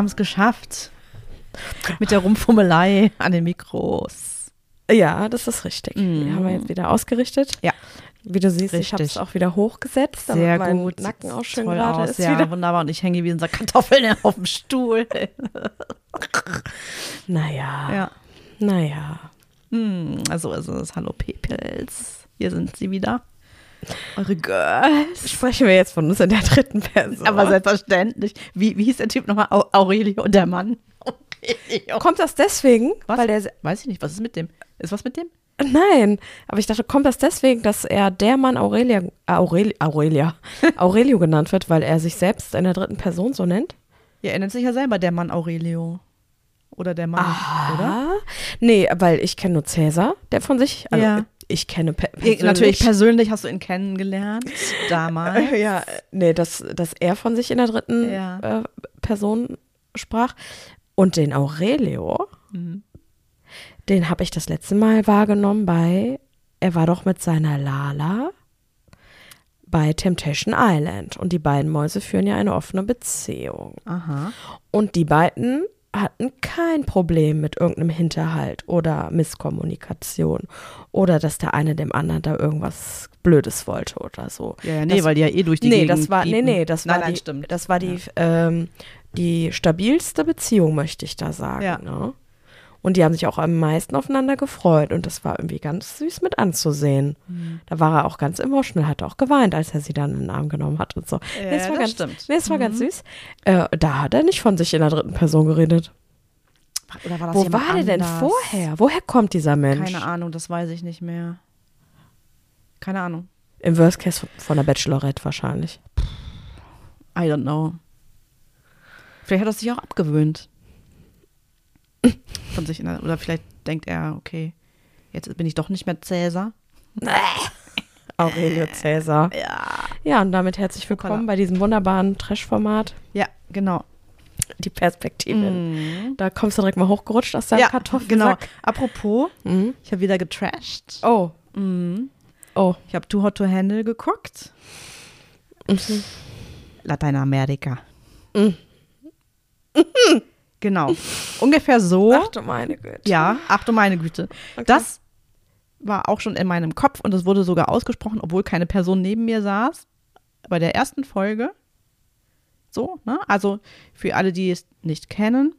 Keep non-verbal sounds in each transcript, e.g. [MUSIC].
haben es geschafft. Mit der Rumfummelei an den Mikros. Ja, das ist richtig. Mhm. Die haben wir jetzt wieder ausgerichtet. Ja. Wie du siehst, ich habe Richtig. es auch wieder hochgesetzt, damit Sehr mein gut. Nacken auch schön Toll gerade aus. ist Ja, wieder. wunderbar. Und ich hänge wie ein Sack Kartoffeln [LAUGHS] auf dem Stuhl. [LAUGHS] Naja, Ja. naja. Hm, also ist es. Hallo Peoples. Hier sind sie wieder. Eure Girls. Sprechen wir jetzt von uns in der dritten Person. Aber selbstverständlich. Wie, wie hieß der Typ nochmal? Au- Aurelio der Mann. [LAUGHS] Aurelio. kommt das deswegen, Was? weil der Weiß ich nicht. Was ist mit dem? Ist was mit dem? Nein, aber ich dachte, kommt das deswegen, dass er der Mann Aurelia, äh, Aureli, Aurelia, [LAUGHS] Aurelio genannt wird, weil er sich selbst in der dritten Person so nennt? Ja, er nennt sich ja selber der Mann Aurelio. Oder der Mann, oder? Ah, nee, weil ich kenne nur Cäsar, der von sich, also Ja. Ich kenne pe persönlich. Natürlich, persönlich hast du ihn kennengelernt. Damals. [LAUGHS] Ja, nee, dass, dass er von sich in der dritten Ja. äh, Person sprach. Und den Aurelio, Mhm. den habe ich das letzte Mal wahrgenommen bei, er war doch mit seiner Lala bei Temptation Island. Und die beiden Mäuse führen ja eine offene Beziehung. Aha. Und die beiden hatten kein Problem mit irgendeinem Hinterhalt oder Misskommunikation oder dass der eine dem anderen da irgendwas Blödes wollte oder so. Ja, ja, nee, Das- weil die ja eh durch die nee, Gegend das war, nee, nee, das war nein, nein, die, stimmt. das war die, ähm, die stabilste Beziehung, möchte ich da sagen. Ja. Ne? Und die haben sich auch am meisten aufeinander gefreut und das war irgendwie ganz süß mit anzusehen. Mhm. Da war er auch ganz emotional, hat auch geweint, als er sie dann in den Arm genommen hat und so. Ja, nee, das war das ganz, stimmt. Nee, das war ganz Mhm. süß. Äh, da hat er nicht von sich in der dritten Person geredet. War Wo war der denn vorher? Woher kommt dieser Mensch? Keine Ahnung, das weiß ich nicht mehr. Keine Ahnung. Im Worst Case von der Bachelorette wahrscheinlich. I don't know. Vielleicht hat er sich auch abgewöhnt. [LAUGHS] Von sich in der, oder vielleicht denkt er, okay, jetzt bin ich doch nicht mehr Cäsar. [LAUGHS] Aurelio Cäsar. Ja. Ja, und damit herzlich willkommen bei diesem wunderbaren Trash-Format. Ja, genau. Die Perspektivin. Mhm. Da kommst du direkt mal hochgerutscht aus deinem Ja, Kartoffelsack. genau. Apropos, Mhm. ich habe wieder getrashed. Oh, Mhm. oh. Ich habe Too Hot to Handle geguckt. Mhm. Lateinamerika. Mhm. Genau. Ungefähr so. Ach du meine Güte. Ja, ach du meine Güte. Okay. Das war auch schon in meinem Kopf und es wurde sogar ausgesprochen, obwohl keine Person neben mir saß. Bei der ersten Folge. So, ne? Also für alle, die es nicht kennen,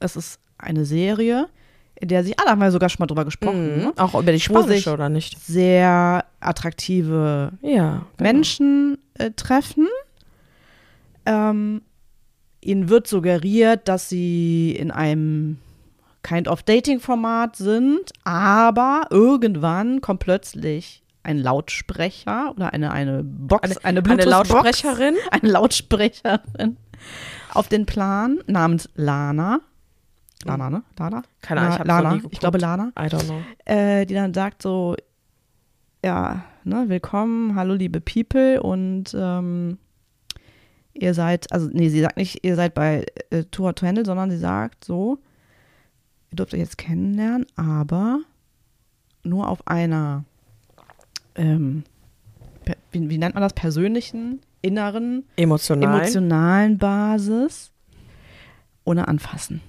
es ist eine Serie, in der sich, ah, da haben wir sogar schon mal drüber gesprochen, Mhm. ne? Auch über die spanische, oder nicht? sehr attraktive Ja. genau. Menschen äh, treffen. Ähm, ihnen wird suggeriert, dass sie in einem kind of Dating-Format sind, aber irgendwann kommt plötzlich ein Lautsprecher oder eine, eine Box, eine, Eine Bluetooth-Box, Lautsprecherin. [LAUGHS] eine Lautsprecherin auf den Plan namens Lana. Lana, ne? Lana? Keine Ahnung, ich hab's Lana. ich glaube Lana I don't know. äh, die dann sagt so, ja, ne, willkommen, hallo liebe People und ähm, ihr seid, also nee, sie sagt nicht, ihr seid bei äh, Tour to Handle, sondern sie sagt so, ihr dürft euch jetzt kennenlernen, aber nur auf einer, ähm, per- wie, wie nennt man das, persönlichen, inneren, Emotional. emotionalen Basis, ohne anfassen.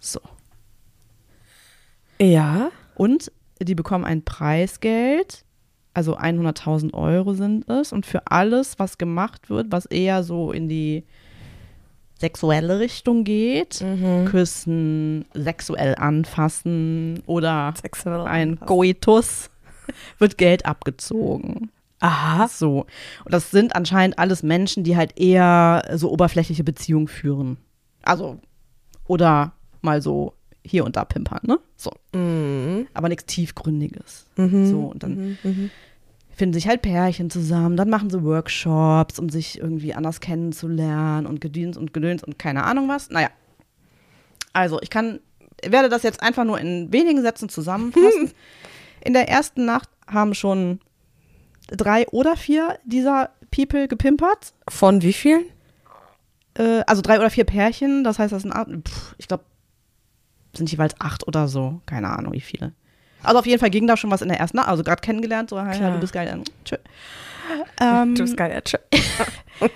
So. Ja. Und die bekommen ein Preisgeld, also 100.000 Euro sind es. Und für alles, was gemacht wird, was eher so in die sexuelle Richtung geht, Mhm. küssen, sexuell anfassen oder Sexuell ein anfassen. Coitus, [LAUGHS] wird Geld abgezogen. Aha. So. Und das sind anscheinend alles Menschen, die halt eher so oberflächliche Beziehungen führen. Also, oder mal so hier und da pimpern, ne? So. Mhm. aber nichts Tiefgründiges. Mhm. So, und dann Mhm. Mhm. finden sich halt Pärchen zusammen, dann machen sie Workshops, um sich irgendwie anders kennenzulernen und Gedöns und Gedöns und keine Ahnung was. Naja. Also, ich kann, werde das jetzt einfach nur in wenigen Sätzen zusammenfassen. [LAUGHS] in der ersten Nacht haben schon drei oder vier dieser People gepimpert. Von wie vielen? Äh, also drei oder vier Pärchen, das heißt, das sind, acht- pff, ich glaube, sind jeweils acht oder so. Keine Ahnung, wie viele. Also auf jeden Fall ging da schon was in der ersten. Also gerade kennengelernt, so, Klar. du bist geil. ähm, Tschö. Ähm, Du bist geil. ja, tschö. [LAUGHS]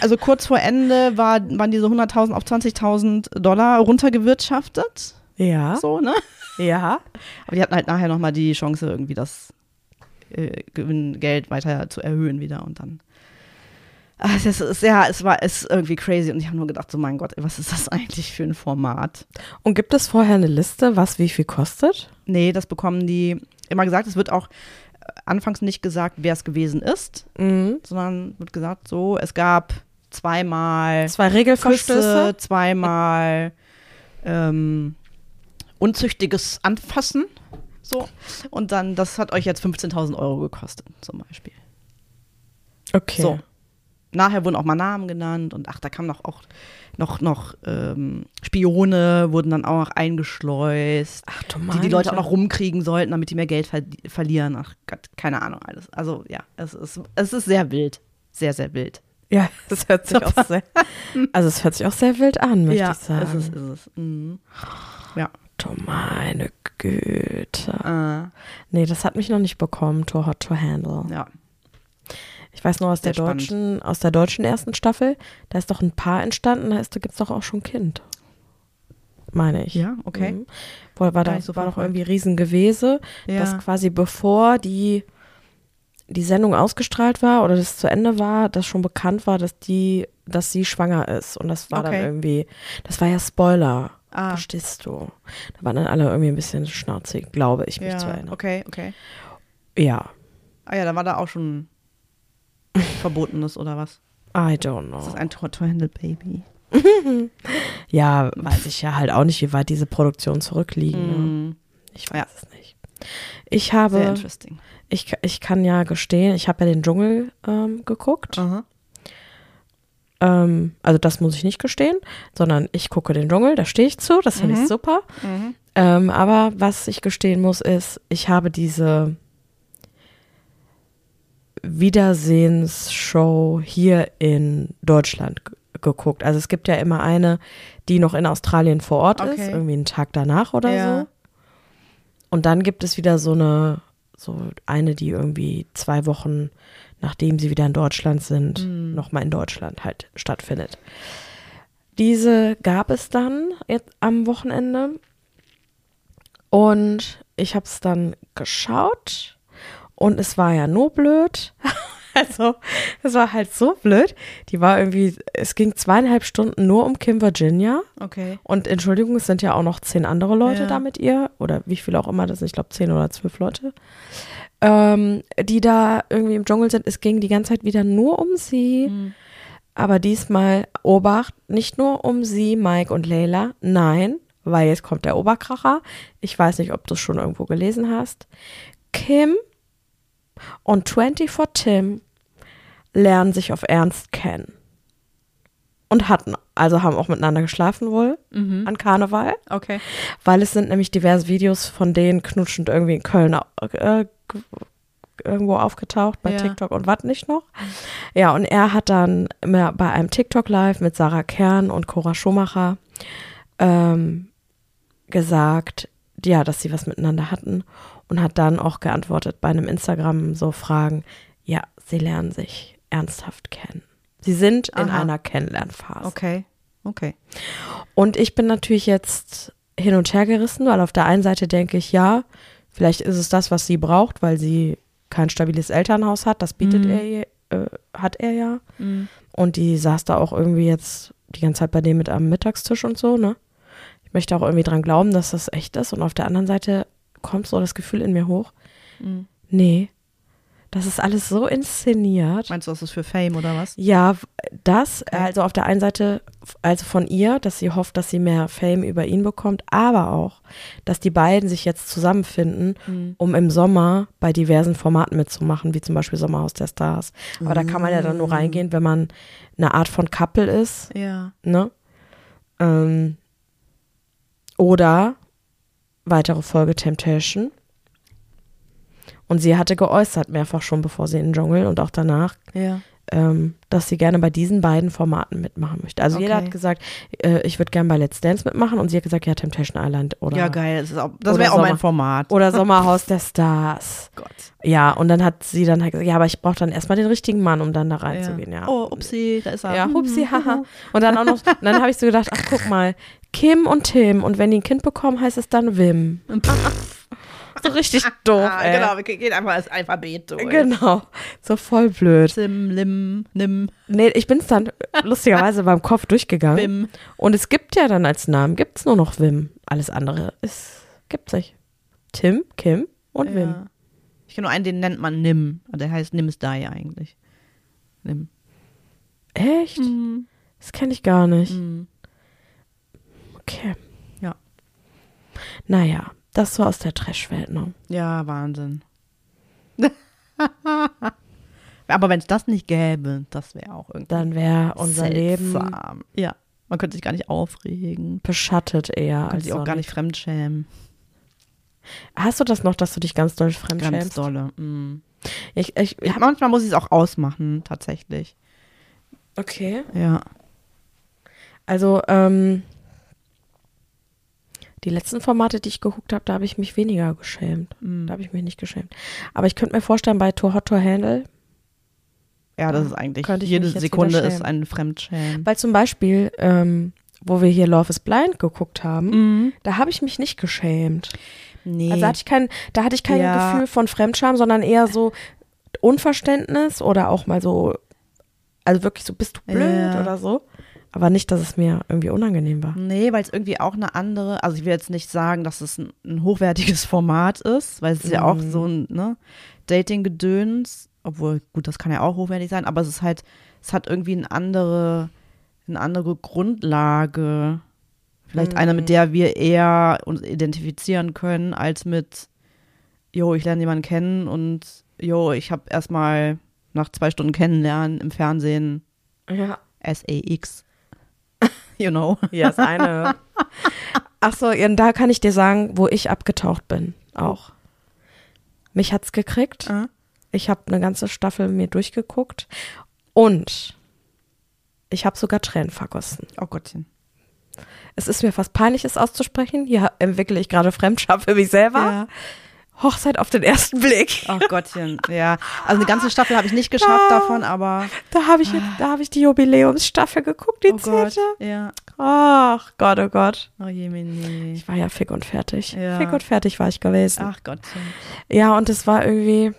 also kurz vor Ende war, waren diese 100.000 auf 20.000 Dollar runtergewirtschaftet. Ja. So, ne? Ja. Aber die hatten halt nachher nochmal die Chance, irgendwie das äh, Gewinngeld weiter zu erhöhen wieder und dann. Ah, Es ist, ja, es war ist irgendwie crazy und ich habe nur gedacht, so mein Gott, was ist das [LAUGHS] eigentlich für ein Format? Und gibt es vorher eine Liste, was wie viel kostet? Nee, das bekommen die immer gesagt. Es wird auch äh, anfangs nicht gesagt, wer es gewesen ist, Mhm. sondern wird gesagt, so, es gab zweimal Zwei Regelverstöße. Küsse, zweimal ähm, unzüchtiges Anfassen. So. Und dann, das hat euch jetzt 15.000 Euro gekostet, zum Beispiel. Okay. So. Nachher wurden auch mal Namen genannt und ach, da kamen noch auch noch, noch ähm, Spione, wurden dann auch noch eingeschleust, Ach die die Leute auch noch rumkriegen sollten, damit die mehr Geld ver verlieren. Ach Gott, keine Ahnung alles. Also ja, es ist, es ist sehr wild. Sehr, sehr wild. Ja, [LAUGHS] das hört sich auch sehr. [LAUGHS] Also es hört sich auch sehr wild an, möchte ja, ich sagen. ist es, ist es. Mhm. Ja. Du meine Güte. Äh, Nee, das hat mich noch nicht bekommen, Too Hot to Handle. ja. Ich weiß nur aus Sehr der spannend. deutschen, aus der deutschen ersten Staffel, da ist doch ein Paar entstanden, da gibt es doch auch schon ein Kind. Meine ich. Ja, okay. Mhm. Wo, war da so war doch irgendwie Riesengewese, Ja. dass quasi bevor die, die Sendung ausgestrahlt war oder das zu Ende war, dass schon bekannt war, dass die, dass sie schwanger ist. Und das war dann Okay. irgendwie, das war ja Spoiler. Ah. Verstehst du? Da waren dann alle irgendwie ein bisschen schnauzig, glaube ich, mich zu ja, erinnern. okay, okay. Ja, Ah ja, da war da auch schon [LAUGHS] Verbotenes oder was? I don't know. Das ist ein Tortohandle Baby. [LAUGHS] Ja, weiß ich ja halt auch nicht, wie weit diese Produktionen zurückliegen. Mhm. Ich weiß Ja. es nicht. Ich Sehr habe, interesting. ich, ich kann ja gestehen, ich habe ja den Dschungel ähm, geguckt. Aha. Ähm, also das muss ich nicht gestehen, sondern ich gucke den Dschungel, da stehe ich zu, das finde Mhm. ich super. Mhm. Ähm, aber was ich gestehen muss, ist, ich habe diese Wiedersehensshow hier in Deutschland geguckt. Also es gibt ja immer eine, die noch in Australien vor Ort ist, Okay. irgendwie einen Tag danach oder Ja. so. Und dann gibt es wieder so eine, so eine, die irgendwie zwei Wochen, nachdem sie wieder in Deutschland sind, Mhm. nochmal in Deutschland halt stattfindet. Diese gab es dann jetzt am Wochenende und ich habe es dann geschaut und es war ja nur blöd. [LAUGHS] Also, es war halt so blöd. Die war irgendwie, es ging zweieinhalb Stunden nur um Kim Virginia. Okay. Und Entschuldigung, es sind ja auch noch zehn andere Leute Ja. da mit ihr. Oder wie viel auch immer das sind. Ich glaube, zehn oder zwölf Leute. Ähm, die da irgendwie im Dschungel sind. Es ging die ganze Zeit wieder nur um sie. Mhm. Aber diesmal, Obacht, nicht nur um sie, Mike und Leila. Nein, weil jetzt kommt der Oberkracher. Ich weiß nicht, ob du es schon irgendwo gelesen hast. Kim und 24 Tim lernen sich auf Ernst kennen. Und hatten, also haben auch miteinander geschlafen wohl Mhm. an Karneval, Okay. weil es sind nämlich diverse Videos von denen knutschend irgendwie in Köln äh, irgendwo aufgetaucht, bei Ja. TikTok und was nicht noch. Ja, und er hat dann bei einem TikTok-Live mit Sarah Kern und Cora Schumacher ähm, gesagt, ja, dass sie was miteinander hatten und hat dann auch geantwortet bei einem Instagram so Fragen, ja, sie lernen sich ernsthaft kennen. Sie sind in Aha. einer Kennenlernphase. Okay. Okay. Und ich bin natürlich jetzt hin und her gerissen, weil auf der einen Seite denke ich, ja, vielleicht ist es das, was sie braucht, weil sie kein stabiles Elternhaus hat. Das bietet Mhm. er, äh, hat er ja. Mhm. Und die saß da auch irgendwie jetzt die ganze Zeit bei dem mit am Mittagstisch und so, ne? Ich möchte auch irgendwie dran glauben, dass das echt ist. Und auf der anderen Seite kommt so das Gefühl in mir hoch, Mhm. nee, das ist alles so inszeniert. Meinst du, das ist für Fame oder was? Ja, das, also auf der einen Seite, also von ihr, dass sie hofft, dass sie mehr Fame über ihn bekommt, aber auch, dass die beiden sich jetzt zusammenfinden, Mhm. um im Sommer bei diversen Formaten mitzumachen, wie zum Beispiel Sommerhaus der Stars. Aber da kann man ja dann nur reingehen, wenn man eine Art von Couple ist, Ja. ne? Ähm, oder weitere Folge Temptation. Und sie hatte geäußert, mehrfach schon, bevor sie in den Dschungel und auch danach, Ja. Ähm, dass sie gerne bei diesen beiden Formaten mitmachen möchte. Also jeder Okay. hat gesagt, äh, ich würde gerne bei Let's Dance mitmachen und sie hat gesagt, ja, Temptation Island oder, Ja, geil. Das, wäre auch mein Format. oder [LAUGHS] Sommerhaus der Stars. Gott. Ja, und dann hat sie dann halt gesagt, ja, aber ich brauche dann erstmal den richtigen Mann, um dann da reinzugehen, ja. Oh, upsi, da ist er. Ja, hupsi, haha. Und dann auch noch, dann habe ich so gedacht, ach guck mal, Kim und Tim und wenn die ein Kind bekommen, heißt es dann Wim. [LAUGHS] so richtig doof, [LAUGHS] Ah, ey. genau, wir gehen einfach das Alphabet durch. Genau, so voll blöd. Sim, Lim, Nim, Nee, ich bin es dann lustigerweise beim Kopf durchgegangen. Bim. Und es gibt ja dann als Namen, gibt es nur noch Wim. Alles andere ist, gibt's nicht. Tim, Kim und Wim. Ja. Ich kenne nur einen, den nennt man Nim. Der heißt Nims Die eigentlich. Nim. Echt? Das kenne ich gar nicht. Mhm. Okay. Ja. Naja, das so aus der Trashwelt, ne? Ja, Wahnsinn. [LAUGHS] Aber wenn es das nicht gäbe, das wäre auch irgendwie Dann wäre unser Leben seltsam. Ja, man könnte sich gar nicht aufregen. beschattet eher. Man könnte Als sich auch gar nicht fremdschämen. Hast du das noch, dass du dich ganz doll Ganz fremdschämst? dolle. Mm. Ich, ich, Ja, manchmal muss ich es auch ausmachen, tatsächlich. okay. Ja. Also, ähm, die letzten Formate, die ich geguckt habe, da habe ich mich weniger geschämt. Mm. Da habe ich mich nicht geschämt. Aber ich könnte mir vorstellen, bei Too Hot to Handle, Ja, das ist eigentlich, jede Sekunde ist ein Fremdschämen. weil zum Beispiel, ähm, wo wir hier Love is Blind geguckt haben, Mhm. da habe ich mich nicht geschämt. Nee. Also hatte ich kein, da hatte ich kein Ja. Gefühl von Fremdscham, sondern eher so Unverständnis oder auch mal so, also wirklich so, bist du blöd Ja. oder so. Aber nicht, dass es mir irgendwie unangenehm war. Nee, weil es irgendwie auch eine andere, also ich will jetzt nicht sagen, dass es ein, ein hochwertiges [LAUGHS] Format ist, weil es ist ja auch Mhm. so ein ne, Dating-Gedöns, obwohl, gut, das kann ja auch hochwertig sein, aber es ist halt, es hat irgendwie eine andere, eine andere Grundlage. Vielleicht Mhm. eine, mit der wir eher uns identifizieren können, als mit, jo, ich lerne jemanden kennen und jo, ich habe erstmal nach zwei Stunden kennenlernen im Fernsehen Ja. SAX. You know. Ja, ist eine. [LAUGHS] Ach so, ja, da kann ich dir sagen, wo ich abgetaucht bin, auch. Mich hat's gekriegt. Ah. Ich habe eine ganze Staffel mir durchgeguckt und ich habe sogar Tränen vergossen. Oh Gottchen. Es ist mir fast peinlich, es auszusprechen. Hier entwickle ich gerade Fremdscham für mich selber. Ja. Hochzeit auf den ersten Blick. Ach Gottchen, ja. Also eine ganze Staffel habe ich nicht geschafft davon, aber Da habe ich, da habe ich die Jubiläumsstaffel geguckt, die oh Gott. zehnte. Ja. Ach Gott, oh Gott. Oh je, Mini. Ich war ja fick und fertig. Ja. Fick und fertig war ich gewesen. Ach Gottchen. Ja, und es war irgendwie,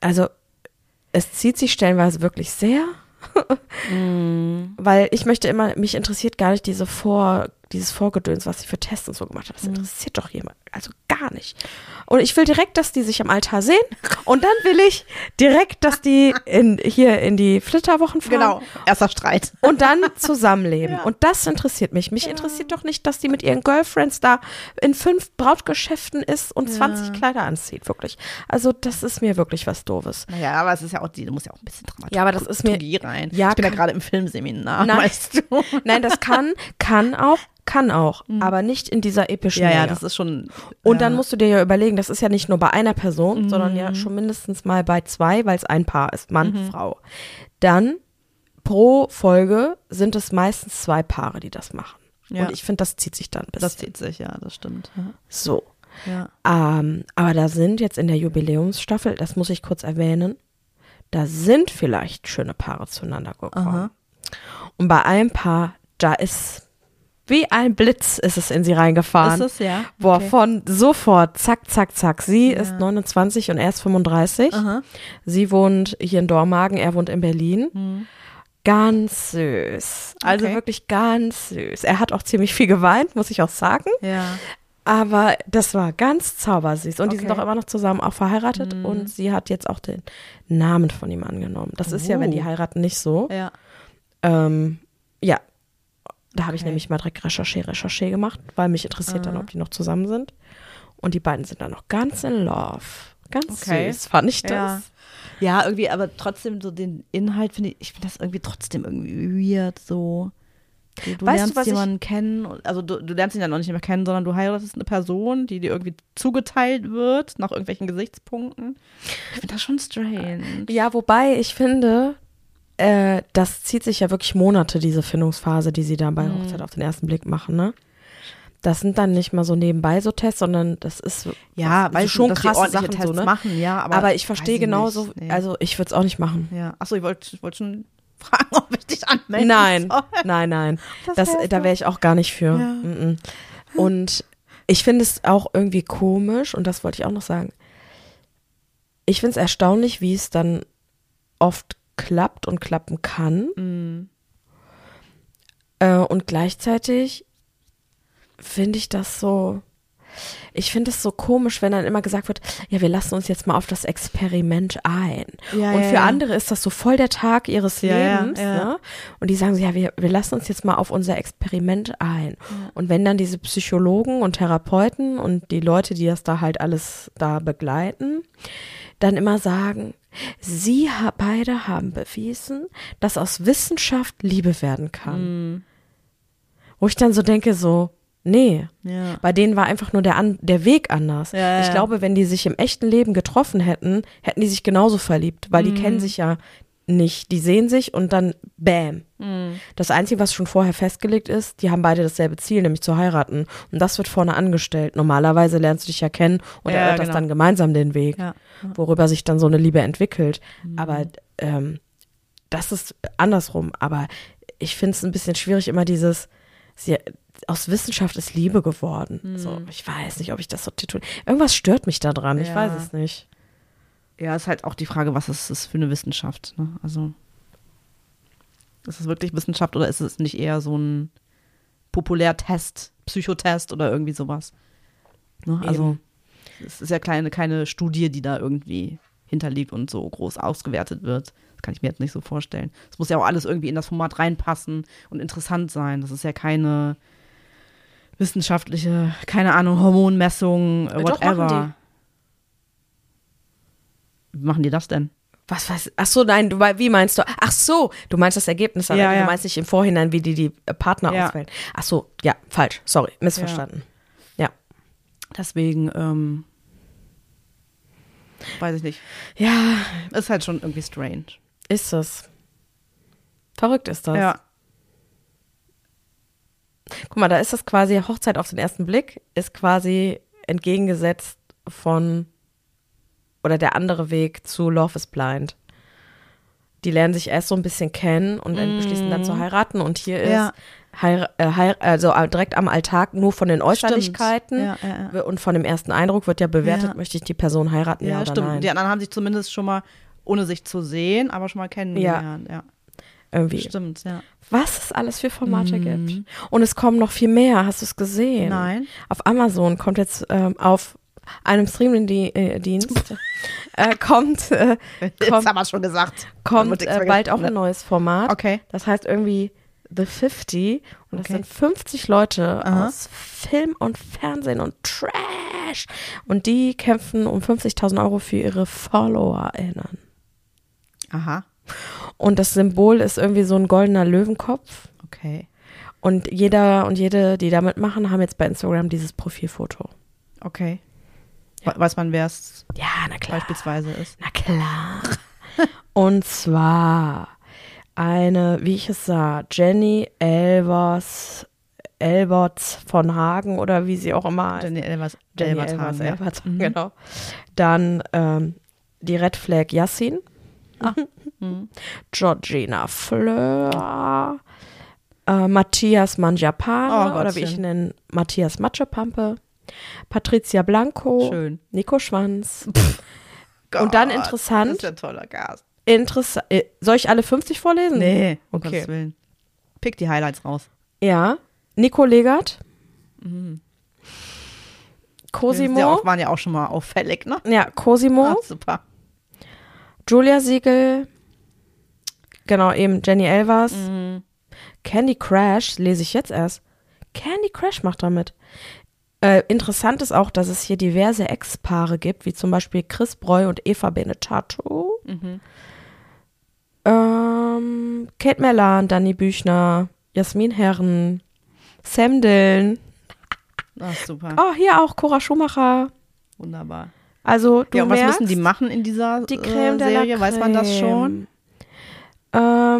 also es zieht sich stellenweise wirklich sehr, Mm. weil ich möchte immer, mich interessiert gar nicht diese Vor, dieses Vorgedöns, was sie für Tests und so gemacht hat. Das interessiert doch jemand, also gar nicht. Und ich will direkt, dass die sich am Altar sehen und dann will ich direkt, dass die in, hier in die Flitterwochen fahren. Genau, erster Streit. Und dann zusammenleben. Und das interessiert mich. Mich interessiert doch nicht, dass die mit ihren Girlfriends da in fünf Brautgeschäften ist und 20 Kleider anzieht, wirklich. Also, das ist mir wirklich was Doofes. Naja, aber es ist ja auch, die, du musst ja auch ein bisschen Dramaturgie Ja, aber das ist mir- rein. Ja, ich bin ja gerade im Filmseminar, Nein. weißt du. Nein, das kann, kann auch, kann auch, aber nicht in dieser epischen Ja, ja, Menge. das ist schon. Und ja. dann musst du dir ja überlegen, das ist ja nicht nur bei einer Person, sondern ja schon mindestens mal bei zwei, weil es ein Paar ist, Mann, Frau. Dann pro Folge sind es meistens zwei Paare, die das machen. Ja. Und ich finde, das zieht sich dann ein bisschen. Das zieht sich, ja, das stimmt. so. Ja. Ähm, aber da sind jetzt in der Jubiläumsstaffel, das muss ich kurz erwähnen, da sind vielleicht schöne Paare zueinander gekommen. Aha. Und bei einem Paar, da ist wie ein Blitz ist es in sie reingefahren. Ist es, ja? Boah, Okay. von sofort, zack, zack, zack. Sie Ja. ist 29 und er ist 35. Aha. Sie wohnt hier in Dormagen, er wohnt in Berlin. Ganz süß. Also Okay. wirklich ganz süß. Er hat auch ziemlich viel geweint, muss ich auch sagen. Ja. Aber das war ganz zaubersüß. Und die sind Okay. auch immer noch zusammen auch verheiratet. Mhm. Und sie hat jetzt auch den Namen von ihm angenommen. Das ist ja, wenn die Oh. heiraten, nicht so. Ja. Ähm, ja. Da habe ich Okay. nämlich mal direkt Recherche, Recherche gemacht, weil mich interessiert dann, Aha. ob die noch zusammen sind. Und die beiden sind dann noch ganz in love. Ganz Okay. süß, fand ich das. Ja. Ja, irgendwie, aber trotzdem so den Inhalt finde ich, ich finde das irgendwie trotzdem irgendwie weird, so. Du, du Weißt du, lernst was ich- jemanden kennen, also du, du lernst ihn ja noch nicht mehr kennen, sondern du heiratest eine Person, die dir irgendwie zugeteilt wird, nach irgendwelchen Gesichtspunkten. Ich finde das schon strange. Ja, wobei ich finde, äh, das zieht sich ja wirklich Monate, diese Findungsphase, die sie da bei Mhm. Hochzeit auf den ersten Blick machen, ne? Das sind dann nicht mal so nebenbei so Tests, sondern das ist Ja, weil schon krasse ordentliche Sachen Tests so, ne? machen, ja, aber, Aber, ich verstehe genauso, nee. also ich würde es auch nicht machen. ja. Achso, ich wollte ich wollte schon [LAUGHS] fragen, ob ich dich anmelden Nein, nein, nein. Das Das, da wäre ich auch gar nicht für. Ja. Mm-mm. Und ich finde es auch irgendwie komisch, und das wollte ich auch noch sagen. Ich finde es erstaunlich, wie es dann oft klappt und klappen kann. Mhm. Äh, und gleichzeitig finde ich das so. Ich finde es so komisch, wenn dann immer gesagt wird, ja, wir lassen uns jetzt mal auf das Experiment ein. Ja, und ja, für ja. andere ist das so voll der Tag ihres Lebens. Ne? Und die sagen so, ja, wir, wir lassen uns jetzt mal auf unser Experiment ein. Und wenn dann diese Psychologen und Therapeuten und die Leute, die das da halt alles da begleiten, dann immer sagen, sie ha beide haben bewiesen, dass aus Wissenschaft Liebe werden kann. Mhm. Wo ich dann so denke, so, nee, Ja. bei denen war einfach nur der, an, der Weg anders. Ja, ich ja. glaube, wenn die sich im echten Leben getroffen hätten, hätten die sich genauso verliebt, weil die Mhm. kennen sich ja nicht. Die sehen sich und dann bam. Mhm. Das Einzige, was schon vorher festgelegt ist, die haben beide dasselbe Ziel, nämlich zu heiraten. Und das wird vorne angestellt. Normalerweise lernst du dich ja kennen und Ja, erörterst genau. dann gemeinsam den Weg, Ja. worüber sich dann so eine Liebe entwickelt. Mhm. Aber ähm, das ist andersrum. Aber ich finde es ein bisschen schwierig, immer dieses, sie, aus Wissenschaft ist Liebe geworden. So, ich weiß nicht, ob ich das so tituliere. Irgendwas stört mich da dran. Ich Ja. weiß es nicht. Ja, ist halt auch die Frage, was ist das für eine Wissenschaft? Ne? Also ist es wirklich Wissenschaft oder ist es nicht eher so ein Populärtest, Psychotest oder irgendwie sowas? Ne? Also es ist ja keine, keine Studie, die da irgendwie hinterliegt und so groß ausgewertet wird. Das kann ich mir jetzt nicht so vorstellen. Es muss ja auch alles irgendwie in das Format reinpassen und interessant sein. Das ist ja keine wissenschaftliche, keine Ahnung, Hormonmessung, äh, whatever. Machen die das denn? Was weiß Ach so, nein, du, wie meinst du? Ach so, du meinst das Ergebnis, am Ja, ja. du meinst nicht im Vorhinein, wie die die äh, Partner Ja. auswählen. Ach so, ja, falsch, sorry, missverstanden. Ja. Deswegen, ähm, weiß ich nicht. Ja, Ist halt schon irgendwie strange. ist es. Verrückt ist das. Ja. Guck mal, da ist das quasi Hochzeit auf den ersten Blick, ist quasi entgegengesetzt von oder der andere Weg zu Love is Blind. Die lernen sich erst so ein bisschen kennen und dann beschließen dann zu heiraten und hier ist Ja. heir äh, heir also direkt am Alltag nur von den Äußerlichkeiten Ja, ja, und von dem ersten Eindruck wird ja bewertet, möchte ich die Person heiraten, ja, Ja, oder stimmt. nein. Die anderen haben sich zumindest schon mal, ohne sich zu sehen, aber schon mal kennengelernt. Ja, Irgendwie. stimmt, ja. Was es alles für Formate gibt. Und es kommen noch viel mehr, hast du es gesehen? Nein. Auf Amazon kommt jetzt ähm, auf einem Streaming-Dienst [LAUGHS] äh, kommt, äh, kommt, wir es schon gesagt. kommt äh, bald auch ein neues Format. Okay. Das heißt irgendwie The 50 und das Okay. sind 50 Leute Aha. aus Film und Fernsehen und Trash und die kämpfen um 50.000 Euro für ihre FollowerInnen. Aha. Und das Symbol ist irgendwie so ein goldener Löwenkopf Okay. und jeder und jede, die damit machen, haben jetzt bei Instagram dieses Profilfoto. Okay. We- Weiß man, wer es Ja, beispielsweise ist? Na klar. [LAUGHS] Und zwar eine, wie ich es sah, Jenny Elvers, Elberts von Hagen oder wie sie auch immer heißt. Jenny Elvers, Jenny Elvers Elvers, haben, ja. Elberts, Mhm. genau. Dann ähm, die Red Flag Yassin. [LAUGHS] Mhm. Georgina Fleur. Äh, Matthias Mangiapane Oh, oder wie ich ihn nenne, Matthias Matschepampe. Patricia Blanco. Schön. Nico Schwanz. Und dann interessant- Das ist ein toller Gast. Interessant. Soll ich alle 50 vorlesen? Nee, um Okay. Gottes Willen. Pick die Highlights raus. Ja. Nico Legert. Mhm. Cosimo. Ja, auch, waren ja auch schon mal auffällig, ne? Ja, Cosimo. Ah, super. Julia Siegel. Genau, eben Jenny Elvers. Mhm. Candy Crash lese ich jetzt erst. Candy Crash macht damit. Äh, interessant ist auch, dass es hier diverse Ex-Paare gibt, wie zum Beispiel Chris Breu und Eva Benetato. Mhm. Ähm, Kate Merlan, Danny Büchner, Jasmin Herren, Sam Dillon. Ach, super. Oh, hier auch Cora Schumacher. Wunderbar. Also, du ja, und was müssen die machen in dieser die äh, Creme la Serie? Weiß man das schon? Ähm,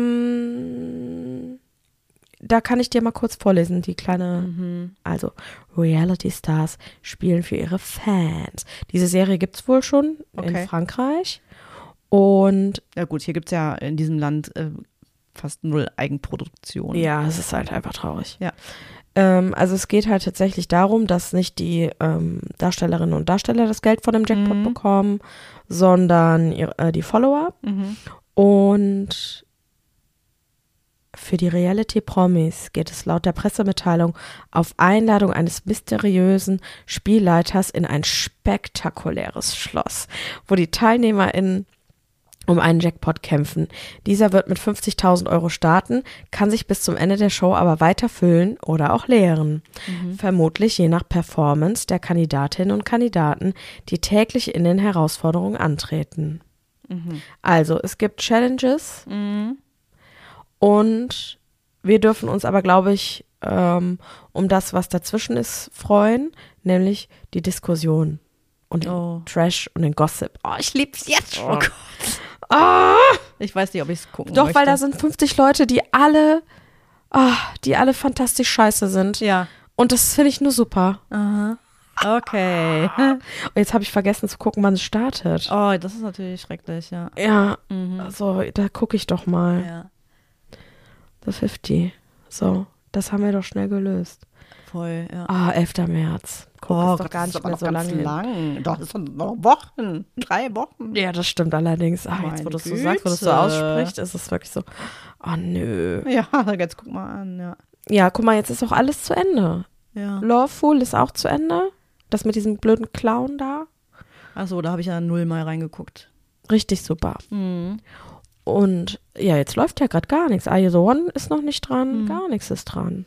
da kann ich dir mal kurz vorlesen, die kleine, Mhm. also Reality Stars spielen für ihre Fans. Diese Serie gibt's wohl schon in Okay. Frankreich. Und Ja gut, hier gibt es ja in diesem Land äh, fast null Eigenproduktion. ja, es ist halt einfach traurig. Ja. Ähm, also es geht halt tatsächlich darum, dass nicht die ähm, Darstellerinnen und Darsteller das Geld von dem Jackpot Mhm. bekommen, sondern ihr, äh, die Follower. Mhm. Und für die Reality Promis geht es laut der Pressemitteilung auf Einladung eines mysteriösen Spielleiters in ein spektakuläres Schloss, wo die TeilnehmerInnen um einen Jackpot kämpfen. Dieser wird mit 50.000 Euro starten, kann sich bis zum Ende der Show aber weiter füllen oder auch leeren. Vermutlich je nach Performance der Kandidatinnen und Kandidaten, die täglich in den Herausforderungen antreten. Also, es gibt Challenges Mhm. Und wir dürfen uns aber, glaube ich, ähm, um das, was dazwischen ist, freuen, nämlich die Diskussion und den Oh. Trash und den Gossip. Oh, ich lieb's jetzt schon. Oh Gott. Ah! Ich weiß nicht, ob ich es gucken Doch, möchte. weil da sind 50 Leute, die alle, ah, die alle fantastisch scheiße sind. Ja. Und das finde ich nur super. Aha. Okay. [LAUGHS] Und jetzt habe ich vergessen zu gucken, wann es startet. Oh, das ist natürlich schrecklich, ja. Ja, Mhm. so, da gucke ich doch mal. Ja, The 50. So, das haben wir doch schnell gelöst. voll, ja. Ah, 11. März. Guck, ist doch gar nicht mehr so lange. lang. Doch, das sind noch Wochen. Drei Wochen. Ja, das stimmt allerdings. Ah, jetzt, wo du es so sagst, wo du es so aussprichst, ist es wirklich so, oh nö. Ja, [LAUGHS] jetzt guck mal an, ja. Ja, guck mal, jetzt ist auch alles zu Ende. Ja. Lawful ist auch zu Ende. Das mit diesem blöden Clown da. Achso, da habe ich ja null mal reingeguckt. Richtig super. Mhm. Und ja, jetzt läuft ja gerade gar nichts. The One ist noch nicht dran, Mhm. gar nichts ist dran.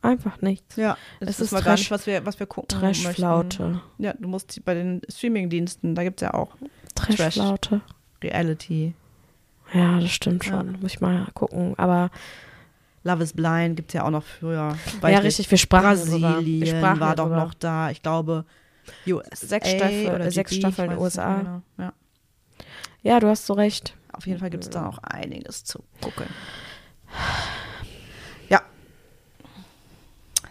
Einfach nichts. Ja, Es das ist ist mal Trash- gar nicht, was wir, was wir gucken möchten. Trashflaute. Ja, du musst bei den Streamingdiensten, da gibt es ja auch Trashflaute. Reality. Ja, das stimmt Ja. schon. Muss ich mal gucken. Aber Love is Blind gibt es ja auch noch früher. ja, richtig, wir sprachen. Brasilien Wir sprachen war doch noch da. Ich glaube, USA Sechs Staffel- sechs Staffeln weiß es USA. genau. Ja. Ja, du hast so recht. Auf jeden Fall gibt es da noch einiges zu gucken. Ja.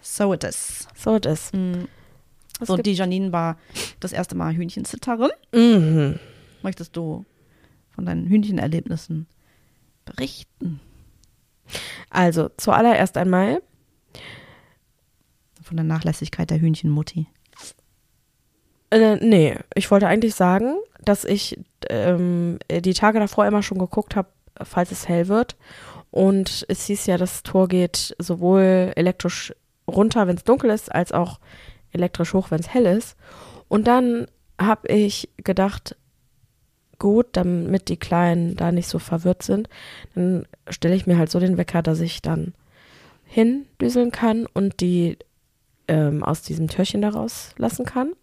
So it is. So it is. Mhm. So, gibt- die Janine war das erste Mal Hühnchenzitterin. Mhm. Möchtest du von deinen Hühnchenerlebnissen berichten? Also, zuallererst einmal, Von der Nachlässigkeit der Hühnchenmutti. Äh, nee, ich wollte eigentlich sagen, dass ich ähm, die Tage davor immer schon geguckt habe, falls es hell wird. Und es hieß ja, das Tor geht sowohl elektrisch runter, wenn es dunkel ist, als auch elektrisch hoch, wenn es hell ist. Und dann habe ich gedacht, gut, damit die Kleinen da nicht so verwirrt sind, dann stelle ich mir halt so den Wecker, dass ich dann hindüseln kann und die ähm, aus diesem Türchen da rauslassen kann.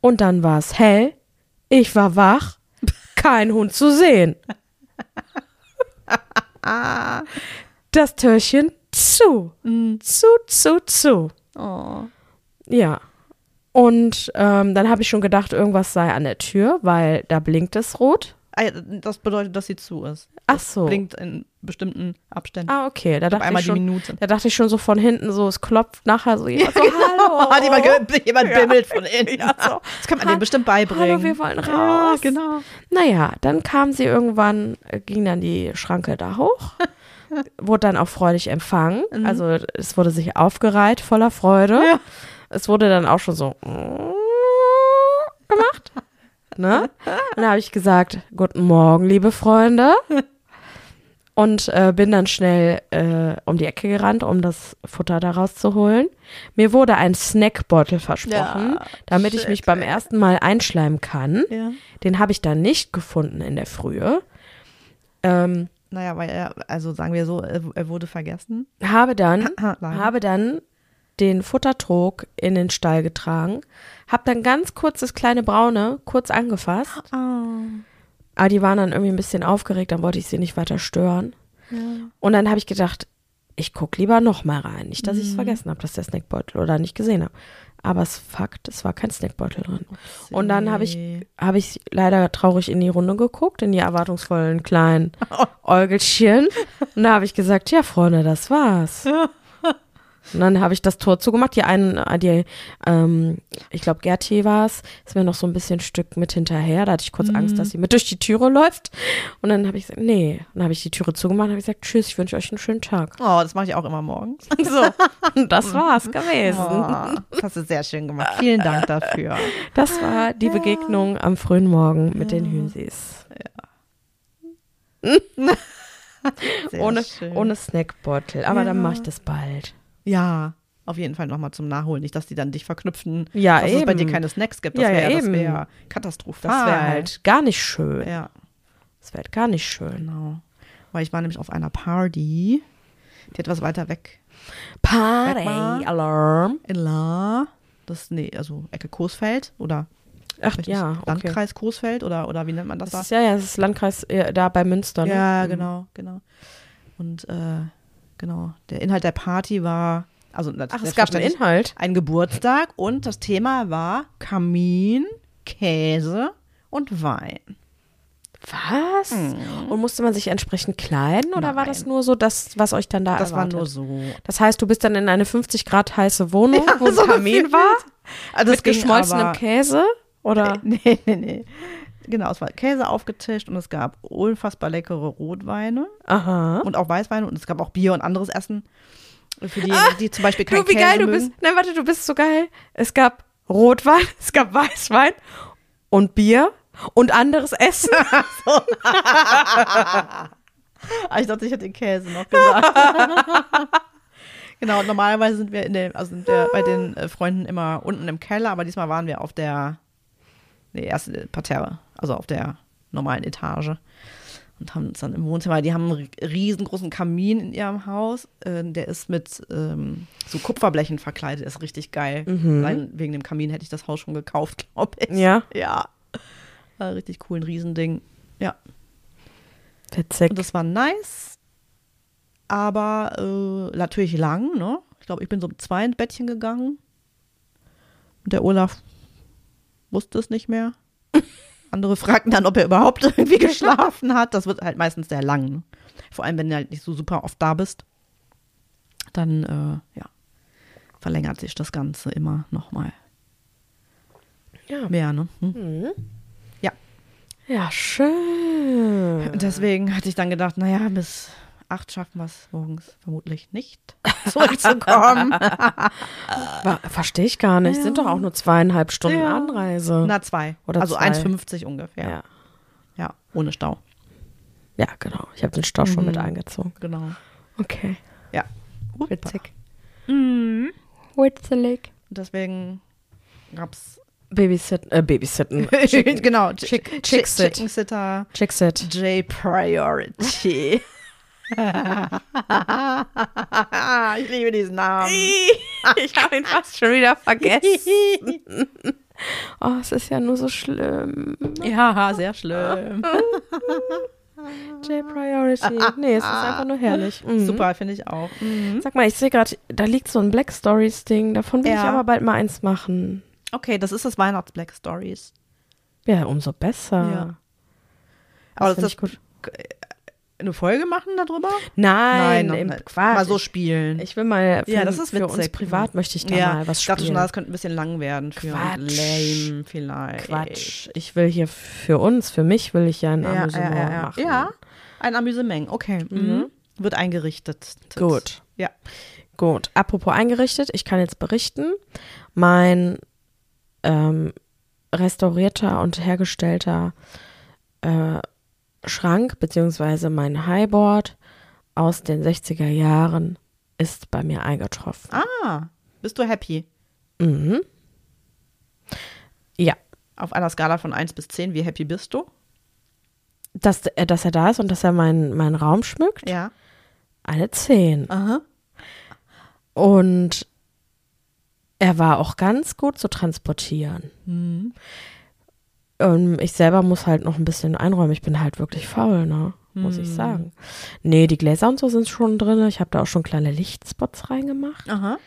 Und dann war es hell, ich war wach, kein Hund zu sehen. Das Türchen zu, zu, zu, zu. Oh. Ja. Und ähm, dann habe ich schon gedacht, irgendwas sei an der Tür, weil da blinkt es rot. Ah, Das bedeutet, dass sie zu ist. Ach so. Blinkt in bestimmten Abständen. Ah, okay. Da dachte, einmal ich die schon, Minute. da dachte ich schon so von hinten so, es klopft nachher so jemand [LAUGHS] so, hallo. [LAUGHS] Hat jemand, ge- jemand Ja. bimmelt von [LAUGHS] innen. Ja, so. Das kann man denen bestimmt beibringen. Hallo, wir wollen Ja, raus. genau. Naja, dann kam sie irgendwann, äh, ging dann die Schranke da hoch, [LAUGHS] wurde dann auch freudig empfangen. Mhm. Also es wurde sich aufgereiht, voller Freude. Ja. Es wurde dann auch schon so gemacht. Ne? Und da habe ich gesagt, guten Morgen, liebe Freunde. Und äh, bin dann schnell äh, um die Ecke gerannt, um das Futter da rauszuholen. Mir wurde ein Snackbeutel versprochen, Ja, damit ich shit, mich beim ersten Mal einschleimen kann. Ja. Den habe ich dann nicht gefunden in der Frühe. Ähm, Naja, weil er, also sagen wir so, er wurde vergessen. habe dann, habe dann den Futtertrog in den Stall getragen, habe dann ganz kurz das kleine Braune kurz angefasst, Oh. Aber die waren dann irgendwie ein bisschen aufgeregt, dann wollte ich sie nicht weiter stören. Und dann habe ich gedacht, ich gucke lieber noch mal rein, nicht, dass ich es vergessen habe, dass der Snackbeutel oder nicht gesehen habe. Aber es Fakt, es war kein Snackbeutel drin. Und dann habe ich, habe ich leider traurig in die Runde geguckt, in die erwartungsvollen kleinen [LAUGHS] Äugelchen. Und da habe ich gesagt, ja, Freunde, das war's. [LAUGHS] Und dann habe ich das Tor zugemacht. Die einen, äh, die, ähm, ich glaube, Gertie war es, ist mir noch so ein bisschen Stück mit hinterher. Da hatte ich kurz Angst, dass sie mit durch die Türe läuft. Und dann habe ich gesagt, nee. Und dann habe ich die Türe zugemacht und habe gesagt, tschüss, ich wünsche euch einen schönen Tag. Oh, das mache ich auch immer morgens. [LAUGHS] So, und das war's gewesen. Oh, das hast du sehr schön gemacht. Vielen Dank dafür. Das war die Begegnung am frühen Morgen mit den Hühnsis. [LAUGHS] Sehr Ohne, schön. ohne Snackbeutel. Aber dann Ja. mache ich das bald. Ja, auf jeden Fall nochmal zum Nachholen. Nicht, dass die dann dich verknüpfen, Ja, dass es bei dir eben. keine Snacks gibt. Das Ja, ja, wäre das eben. wär katastrophal. Das wäre halt gar nicht schön. Ja, Das wäre halt gar nicht schön. genau. Weil ich war nämlich auf einer Party, die etwas weiter weg Party Wegmar. Alarm. in La. Das, nee, also Ecke Coesfeld oder Ach ja, okay. Landkreis Coesfeld oder, oder wie nennt man das, Das ist ja, ja, das ist Landkreis äh, da bei Münster. Ne? Ja, Mhm. genau, genau. Und äh, genau, der Inhalt der Party war, also Ach, es gab einen Inhalt. ein Geburtstag und das Thema war Kamin, Käse und Wein. Was? Und musste man sich entsprechend kleiden oder war Nein. das nur so das, was euch dann da Das war erwartet? nur so. Das heißt, du bist dann in eine 50 Grad heiße Wohnung, wo ein so Kamin gefühlt. war, Also mit geschmolzenem Käse oder? Nee, nee, nee. Genau, es war Käse aufgetischt und es gab unfassbar leckere Rotweine Aha. und auch Weißweine und es gab auch Bier und anderes Essen. Für die, die zum Beispiel kein Ah, Du, wie Käse geil du mögen. bist. Nein, warte, du bist so geil. Es gab Rotwein, [LAUGHS] es gab Weißwein und Bier und anderes Essen. [LAUGHS] Ah, ich dachte, ich hätte den Käse noch gesagt. [LAUGHS] genau, normalerweise sind wir in der, also sind wir bei den äh, Freunden immer unten im Keller, aber diesmal waren wir auf der, nee, erste Parterre, also auf der normalen Etage. Und haben uns dann im Wohnzimmer, die haben einen riesengroßen Kamin in ihrem Haus. Äh, der ist mit ähm, so Kupferblechen verkleidet, ist richtig geil. Allein wegen dem Kamin hätte ich das Haus schon gekauft, [LAUGHS] glaube ich. Ja. Ja. War richtig cool, ein Riesending. Ja. Witzig. Und das war nice, aber äh, natürlich lang, ne? Ich glaube, ich bin so um zwei ins Bettchen gegangen. Und der Olaf wusste es nicht mehr. [LAUGHS] Andere fragten dann, ob er überhaupt [LAUGHS] irgendwie geschlafen hat. Das wird halt meistens sehr lang. Ne? Vor allem, wenn du halt nicht so super oft da bist. Dann, äh, ja, verlängert sich das Ganze immer nochmal Ja. mehr, ne? Hm? Ja, schön. Und Deswegen hatte ich dann gedacht, naja, bis acht schaffen wir es morgens vermutlich nicht [LAUGHS] zurückzukommen. [LAUGHS] Verstehe ich gar nicht. Sind doch auch nur zweieinhalb Stunden Ja. Anreise. Na, zwei. Oder also zwei. 1,50 ungefähr. Ja. ja. ohne Stau. Ja, genau. Ich habe den Stau schon Mhm. mit eingezogen. Genau. Okay. Ja. Witzig. Mhm. Witzig. Und deswegen gab's Babysitten, äh, Babysitten. [LAUGHS] genau, Chick- Chick, Chick Sit. Chicken Sitter Chicksit. J Priority. [LAUGHS] ich liebe diesen Namen. [LAUGHS] ich habe ihn fast schon wieder vergessen. [LAUGHS] Oh, es ist ja nur so schlimm. ja, sehr schlimm. J-Priority. Nee, es ist einfach nur herrlich. Mhm. Super, finde ich auch. Mhm. Sag mal, ich sehe gerade, da liegt so ein Black Stories Ding. Davon will ich Ja. aber bald mal eins machen. Okay, das ist das Weihnachts-Black Stories. Ja, umso besser. Ja. Aber das, das- ich gut. Eine Folge machen darüber? Nein, noch im. Quatsch. Mal so spielen. Ich will mal für, Ja, das ist für uns privat möchte ich da ja, mal was ich dachte spielen. schon, das könnte ein bisschen lang werden für Quatsch. lame vielleicht. Quatsch. Ich will hier für uns, für mich will ich ja ein Ja, ja, Amüsement ja, ja. machen. ja, ein Amüsement. Okay. Mhm. Wird eingerichtet. Gut. Ja. Gut. Apropos eingerichtet, ich kann jetzt berichten. Mein ähm, restaurierter und hergestellter äh, Schrank beziehungsweise mein Highboard aus den 60er Jahren ist bei mir eingetroffen. Ah, bist du happy? Mhm. Ja, Auf einer Skala von 1 bis 10, wie happy bist du? dass, äh, dass er da ist und dass er meinen meinen Raum schmückt, Ja. eine 10. Aha. Und er war auch ganz gut zu transportieren. Mhm. Ähm, ich selber muss halt noch ein bisschen einräumen. Ich bin halt wirklich faul, ne? Muss ich sagen. Nee, die Gläser und so sind schon drin. Ich habe da auch schon kleine Lichtspots reingemacht. Aha.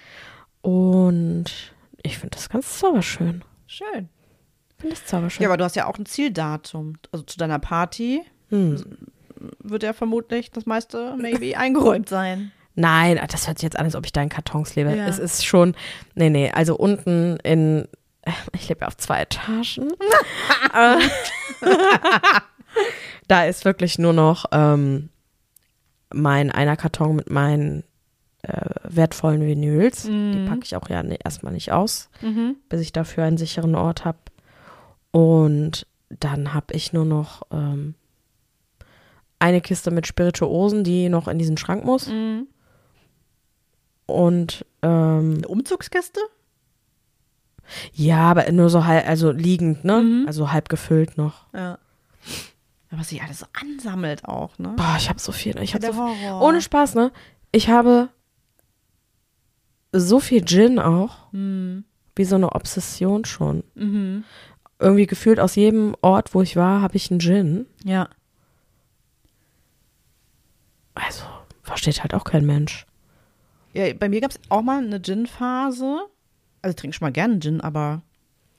Und Ich finde das ganz zauberschön. Schön. Ich finde das zauberschön. Ja, aber du hast ja auch ein Zieldatum. Also zu deiner Party hm. wird ja vermutlich das meiste maybe [LAUGHS] eingeräumt sein. Nein, das hört sich jetzt an, als ob ich da in Kartons lebe. Ja. Es ist schon, nee, nee, also unten in, ich lebe ja auf zwei Etagen. Äh, [LAUGHS] da ist wirklich nur noch ähm, mein einer Karton mit meinen äh, wertvollen Vinyls. Die packe ich auch ja ne, erstmal nicht aus, Mhm. bis ich dafür einen sicheren Ort habe. Und dann habe ich nur noch ähm, eine Kiste mit Spirituosen, die noch in diesen Schrank muss. Mhm. Und ähm, Eine Umzugskiste? Ja, aber nur so halb, also liegend, ne? Mhm. Also halb gefüllt noch. Ja. Was sich alles so ansammelt auch, ne? Boah, ich habe so viel. Ich habe Der so Horror. ohne Spaß, ne? Ich habe so viel Gin auch, Mhm. wie so eine Obsession schon. Mhm. Irgendwie gefühlt aus jedem Ort, wo ich war, habe ich einen Gin. Ja. Also versteht halt auch kein Mensch. Ja, bei mir gab es auch mal eine Gin-Phase. Also ich trinke schon mal gerne Gin, aber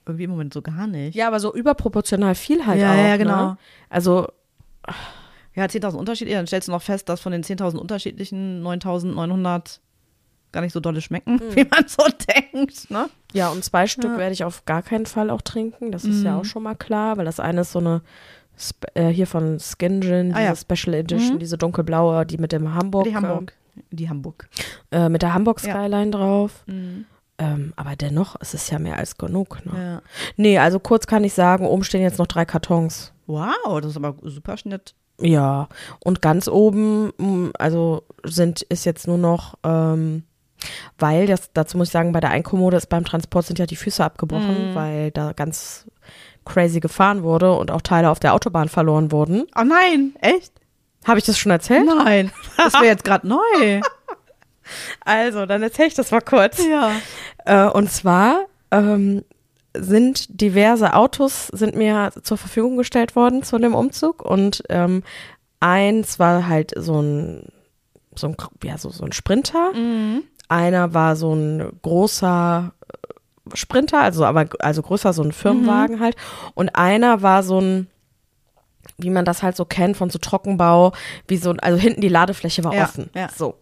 irgendwie im Moment so gar nicht. Ja, aber so überproportional viel halt Ja, auch. ja, genau. Ne? Also Ja, 10.000 Unterschiede. Ja, dann stellst du noch fest, dass von den 10.000 unterschiedlichen 9.900 gar nicht so dolle schmecken, [LAUGHS] wie man so denkt. Ne? Ja, und zwei Stück Ja. werde ich auf gar keinen Fall auch trinken. Das ist ja Mhm. auch schon mal klar, weil das eine ist so eine Spe äh, hier von Skin Gin, diese Ah, ja. Special Edition, Mhm. diese dunkelblaue, die mit dem Hamburg, Die Hamburg. Die Hamburg. Äh, mit der Hamburg Ja. Skyline drauf. Mhm. Ähm, aber dennoch, es ist ja mehr als genug. Ne? Ja. Nee, also kurz kann ich sagen, oben stehen jetzt noch drei Kartons. Wow, das ist aber super Schnitt. Ja, und ganz oben, mm, also sind, ist jetzt nur noch, ähm, weil, das, dazu muss ich sagen, bei der Einkommode ist beim Transport sind ja die Füße abgebrochen, Mhm. weil da ganz crazy gefahren wurde und auch Teile auf der Autobahn verloren wurden. Oh nein, echt? Habe ich das schon erzählt? Nein, das wäre jetzt gerade [LAUGHS] neu. Also, dann erzähle ich das mal kurz. Ja. Äh, und zwar ähm, sind diverse Autos sind mir zur Verfügung gestellt worden zu dem Umzug und ähm, eins war halt so ein so ein ja so so ein Sprinter, Mhm. einer war so ein großer äh, Sprinter, also aber also größer so ein Firmenwagen halt und einer war so ein wie man das halt so kennt von so Trockenbau, wie so also hinten die Ladefläche war Ja, offen. ja. So.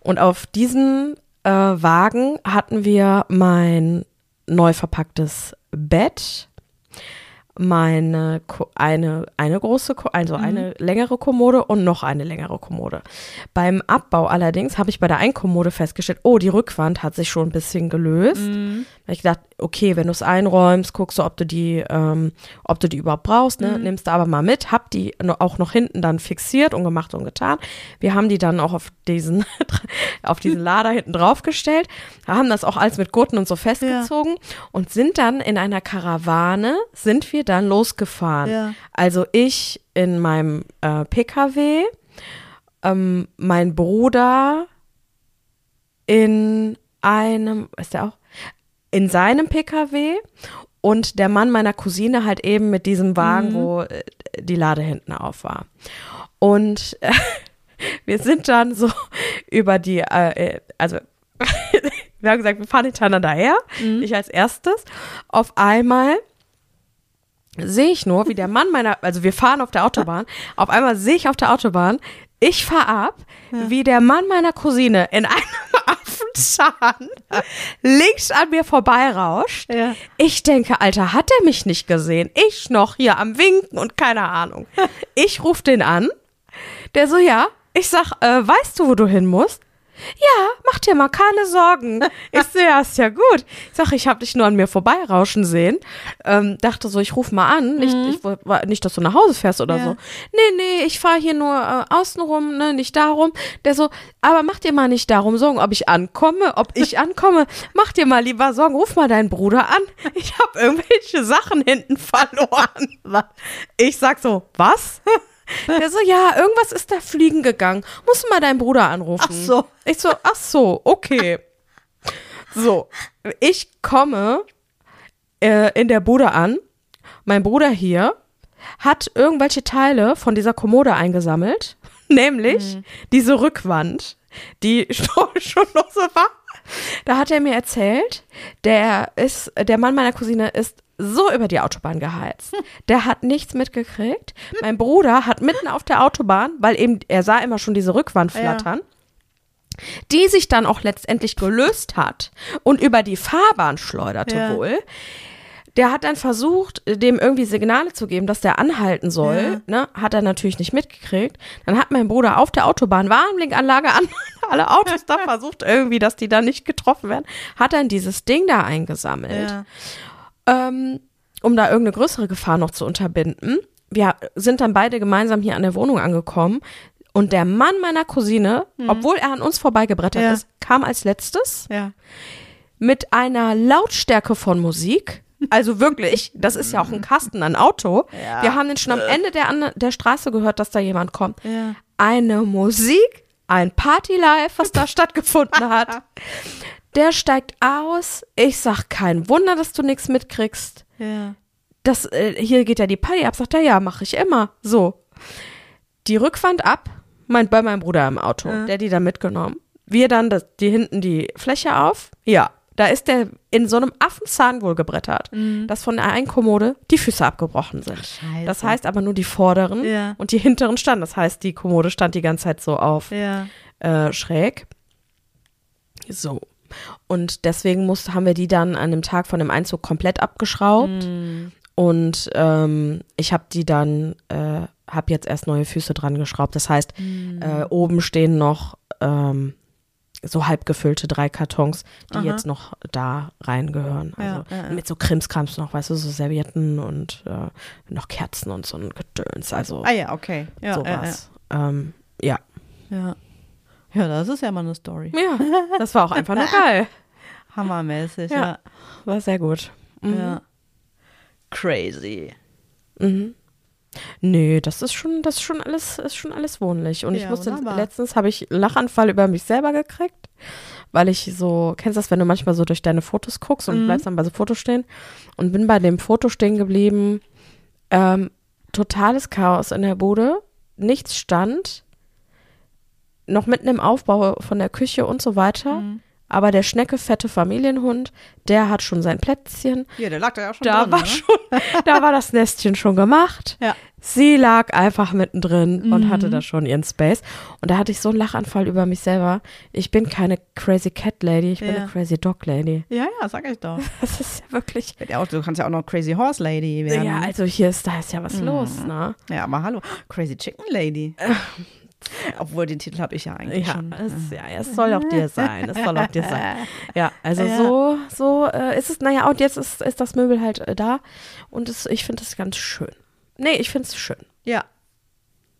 Und auf diesen äh, Wagen hatten wir mein neu verpacktes Bett, meine Ko eine eine große Ko also eine längere Kommode und noch eine längere Kommode. Beim Abbau allerdings habe ich bei der Einkommode festgestellt, oh, die Rückwand hat sich schon ein bisschen gelöst. Mhm. Da hab ich gedacht, okay, wenn du es einräumst, guckst du, ob du die, ähm, ob du die überhaupt brauchst, ne? Nimmst du aber mal mit, hab die auch noch hinten dann fixiert und gemacht und getan. Wir haben die dann auch auf diesen, [LAUGHS] auf diesen Lader hinten draufgestellt, haben das auch alles mit Gurten und so festgezogen und sind dann in einer Karawane, sind wir dann losgefahren. Ja. Also ich in meinem äh, PKW, ähm, mein Bruder in einem, ist der auch? In seinem PKW und der Mann meiner Cousine halt eben mit diesem Wagen, wo äh, die Lade hinten auf war. Und äh, [LAUGHS] wir sind dann so [LAUGHS] über die, äh, äh, also [LAUGHS] wir haben gesagt, wir fahren hintereinander her, ich als erstes. Auf einmal sehe ich nur, wie der Mann meiner, also wir fahren auf der Autobahn, auf einmal sehe ich auf der Autobahn, ich fahre ab, wie der Mann meiner Cousine in [LAUGHS] einem Affenzahn links an mir vorbeirauscht. Ja. Ich denke, Alter, hat er mich nicht gesehen? Ich noch hier am Winken und keine Ahnung. [LAUGHS] Ich rufe den an, der so, ja, ich sag, äh, weißt du, wo du hin musst? Ja, mach dir mal keine Sorgen. Ich so, ja, ist ja gut. Ich sag, ich hab dich nur an mir vorbeirauschen sehen. Ähm, dachte so, ich ruf mal an. Nicht, ich, woll- war- nicht, dass du nach Hause fährst oder Ja. so. Nee, nee, ich fahr hier nur äh, außenrum, ne, nicht darum. Der so, aber mach dir mal nicht darum Sorgen, ob ich ankomme, ob [LAUGHS] ich ankomme. Mach dir mal lieber Sorgen, ruf mal deinen Bruder an. Ich hab irgendwelche Sachen hinten verloren. Ich sag so, was? [LAUGHS] Der so, ja, irgendwas ist da fliegen gegangen. Musst du mal deinen Bruder anrufen. Ach so. Ich so, ach so, okay. So, ich komme äh, in der Bude an. Mein Bruder hier hat irgendwelche Teile von dieser Kommode eingesammelt, [LAUGHS] nämlich diese Rückwand, die [LAUGHS] schon, schon noch so war. da hat er mir erzählt, der ist, der Mann meiner Cousine ist so über die Autobahn geheizt. Der hat nichts mitgekriegt. Mein Bruder hat mitten auf der Autobahn, weil eben, er sah immer schon diese Rückwand flattern, die sich dann auch letztendlich gelöst hat und über die Fahrbahn schleuderte Ja. wohl. Der hat dann versucht, dem irgendwie Signale zu geben, dass der anhalten soll. Ja. Ne? Hat er natürlich nicht mitgekriegt. Dann hat mein Bruder auf der Autobahn Warnblinkanlage an, [LAUGHS] alle Autos da [LAUGHS] versucht irgendwie, dass die da nicht getroffen werden. Hat dann dieses Ding da eingesammelt Ja. Ähm, um da irgendeine größere Gefahr noch zu unterbinden. Wir sind dann beide gemeinsam hier an der Wohnung angekommen. Und der Mann meiner Cousine, obwohl er an uns vorbeigebrettert Mhm. Ja. ist, kam als letztes Ja. mit einer Lautstärke von Musik. Also wirklich, das ist ja auch ein Kasten, ein Auto. Ja. Wir haben den schon am Ende der, an- der Straße gehört, dass da jemand kommt. Eine Musik, ein Party-Live, was da stattgefunden hat. [LAUGHS] Der steigt aus. Ich sag, kein Wunder, dass du nichts mitkriegst Ja. das, äh, hier geht ja die Party ab, sagt er, ja, mache ich immer. So. Die Rückwand ab, mein, bei meinem Bruder im Auto, Ja. der die da mitgenommen. Wir dann das, die hinten die Fläche auf. Ja, da ist der in so einem Affenzahn wohl gebrettert, dass von der einen Kommode die Füße abgebrochen sind. Scheiße. Das heißt aber nur die vorderen Ja. und die hinteren standen. Das heißt, die Kommode stand die ganze Zeit so auf Ja. äh, schräg. So. Und deswegen musste, haben wir die dann an dem Tag von dem Einzug komplett abgeschraubt. Und ähm, ich habe die dann, äh, habe jetzt erst neue Füße dran geschraubt. Das heißt, äh, oben stehen noch ähm, so halb gefüllte drei Kartons, die Aha. jetzt noch da reingehören. Also Ja, ja, ja. mit so Krimskrams noch, weißt du, so Servietten und äh, noch Kerzen und so ein Gedöns. Also Ah ja, okay. Ja, sowas. Ähm, ja. Ja, ja. das ist ja mal eine Story. Ja, das war auch einfach [LAUGHS] nur geil. Hammermäßig, Ja. ja. War sehr gut. Mhm. ja. Crazy. Mhm. Nö, das ist schon, das ist schon alles, ist schon alles wohnlich. Und ich Ja, musste wunderbar. letztens habe ich Lachanfall über mich selber gekriegt, weil ich so, kennst du das, wenn du manchmal so durch deine Fotos guckst und Mhm. bleibst dann bei so Fotos stehen und bin bei dem Foto stehen geblieben. Ähm, totales Chaos in der Bude, nichts stand, noch mitten im Aufbau von der Küche und so weiter. Mhm. Aber der schneckefette Familienhund, der hat schon sein Plätzchen. Ja, der lag da ja schon Da drin, war ne? schon, [LAUGHS] da war das Nestchen schon gemacht. Ja. Sie lag einfach mittendrin und Mhm. hatte da schon ihren Space. Und da hatte ich so einen Lachanfall über mich selber. Ich bin keine Crazy Cat Lady, ich bin Ja. eine Crazy Dog Lady. Ja, ja, sag ich doch. [LAUGHS] Das ist ja wirklich. Du kannst ja auch noch Crazy Horse Lady werden. Ja, also hier ist, da ist ja was Mhm. los, ne? Ja, aber hallo. Crazy Chicken Lady. [LAUGHS] Obwohl, den Titel habe ich ja eigentlich Ja, schon. es, ja, es soll auch dir sein. Es soll auch dir sein. [LAUGHS] Ja, also Ja. so, so äh, ist es, naja, und jetzt ist, ist das Möbel halt äh, da. Und es, ich finde es ganz schön. Nee, ich finde es schön. Ja.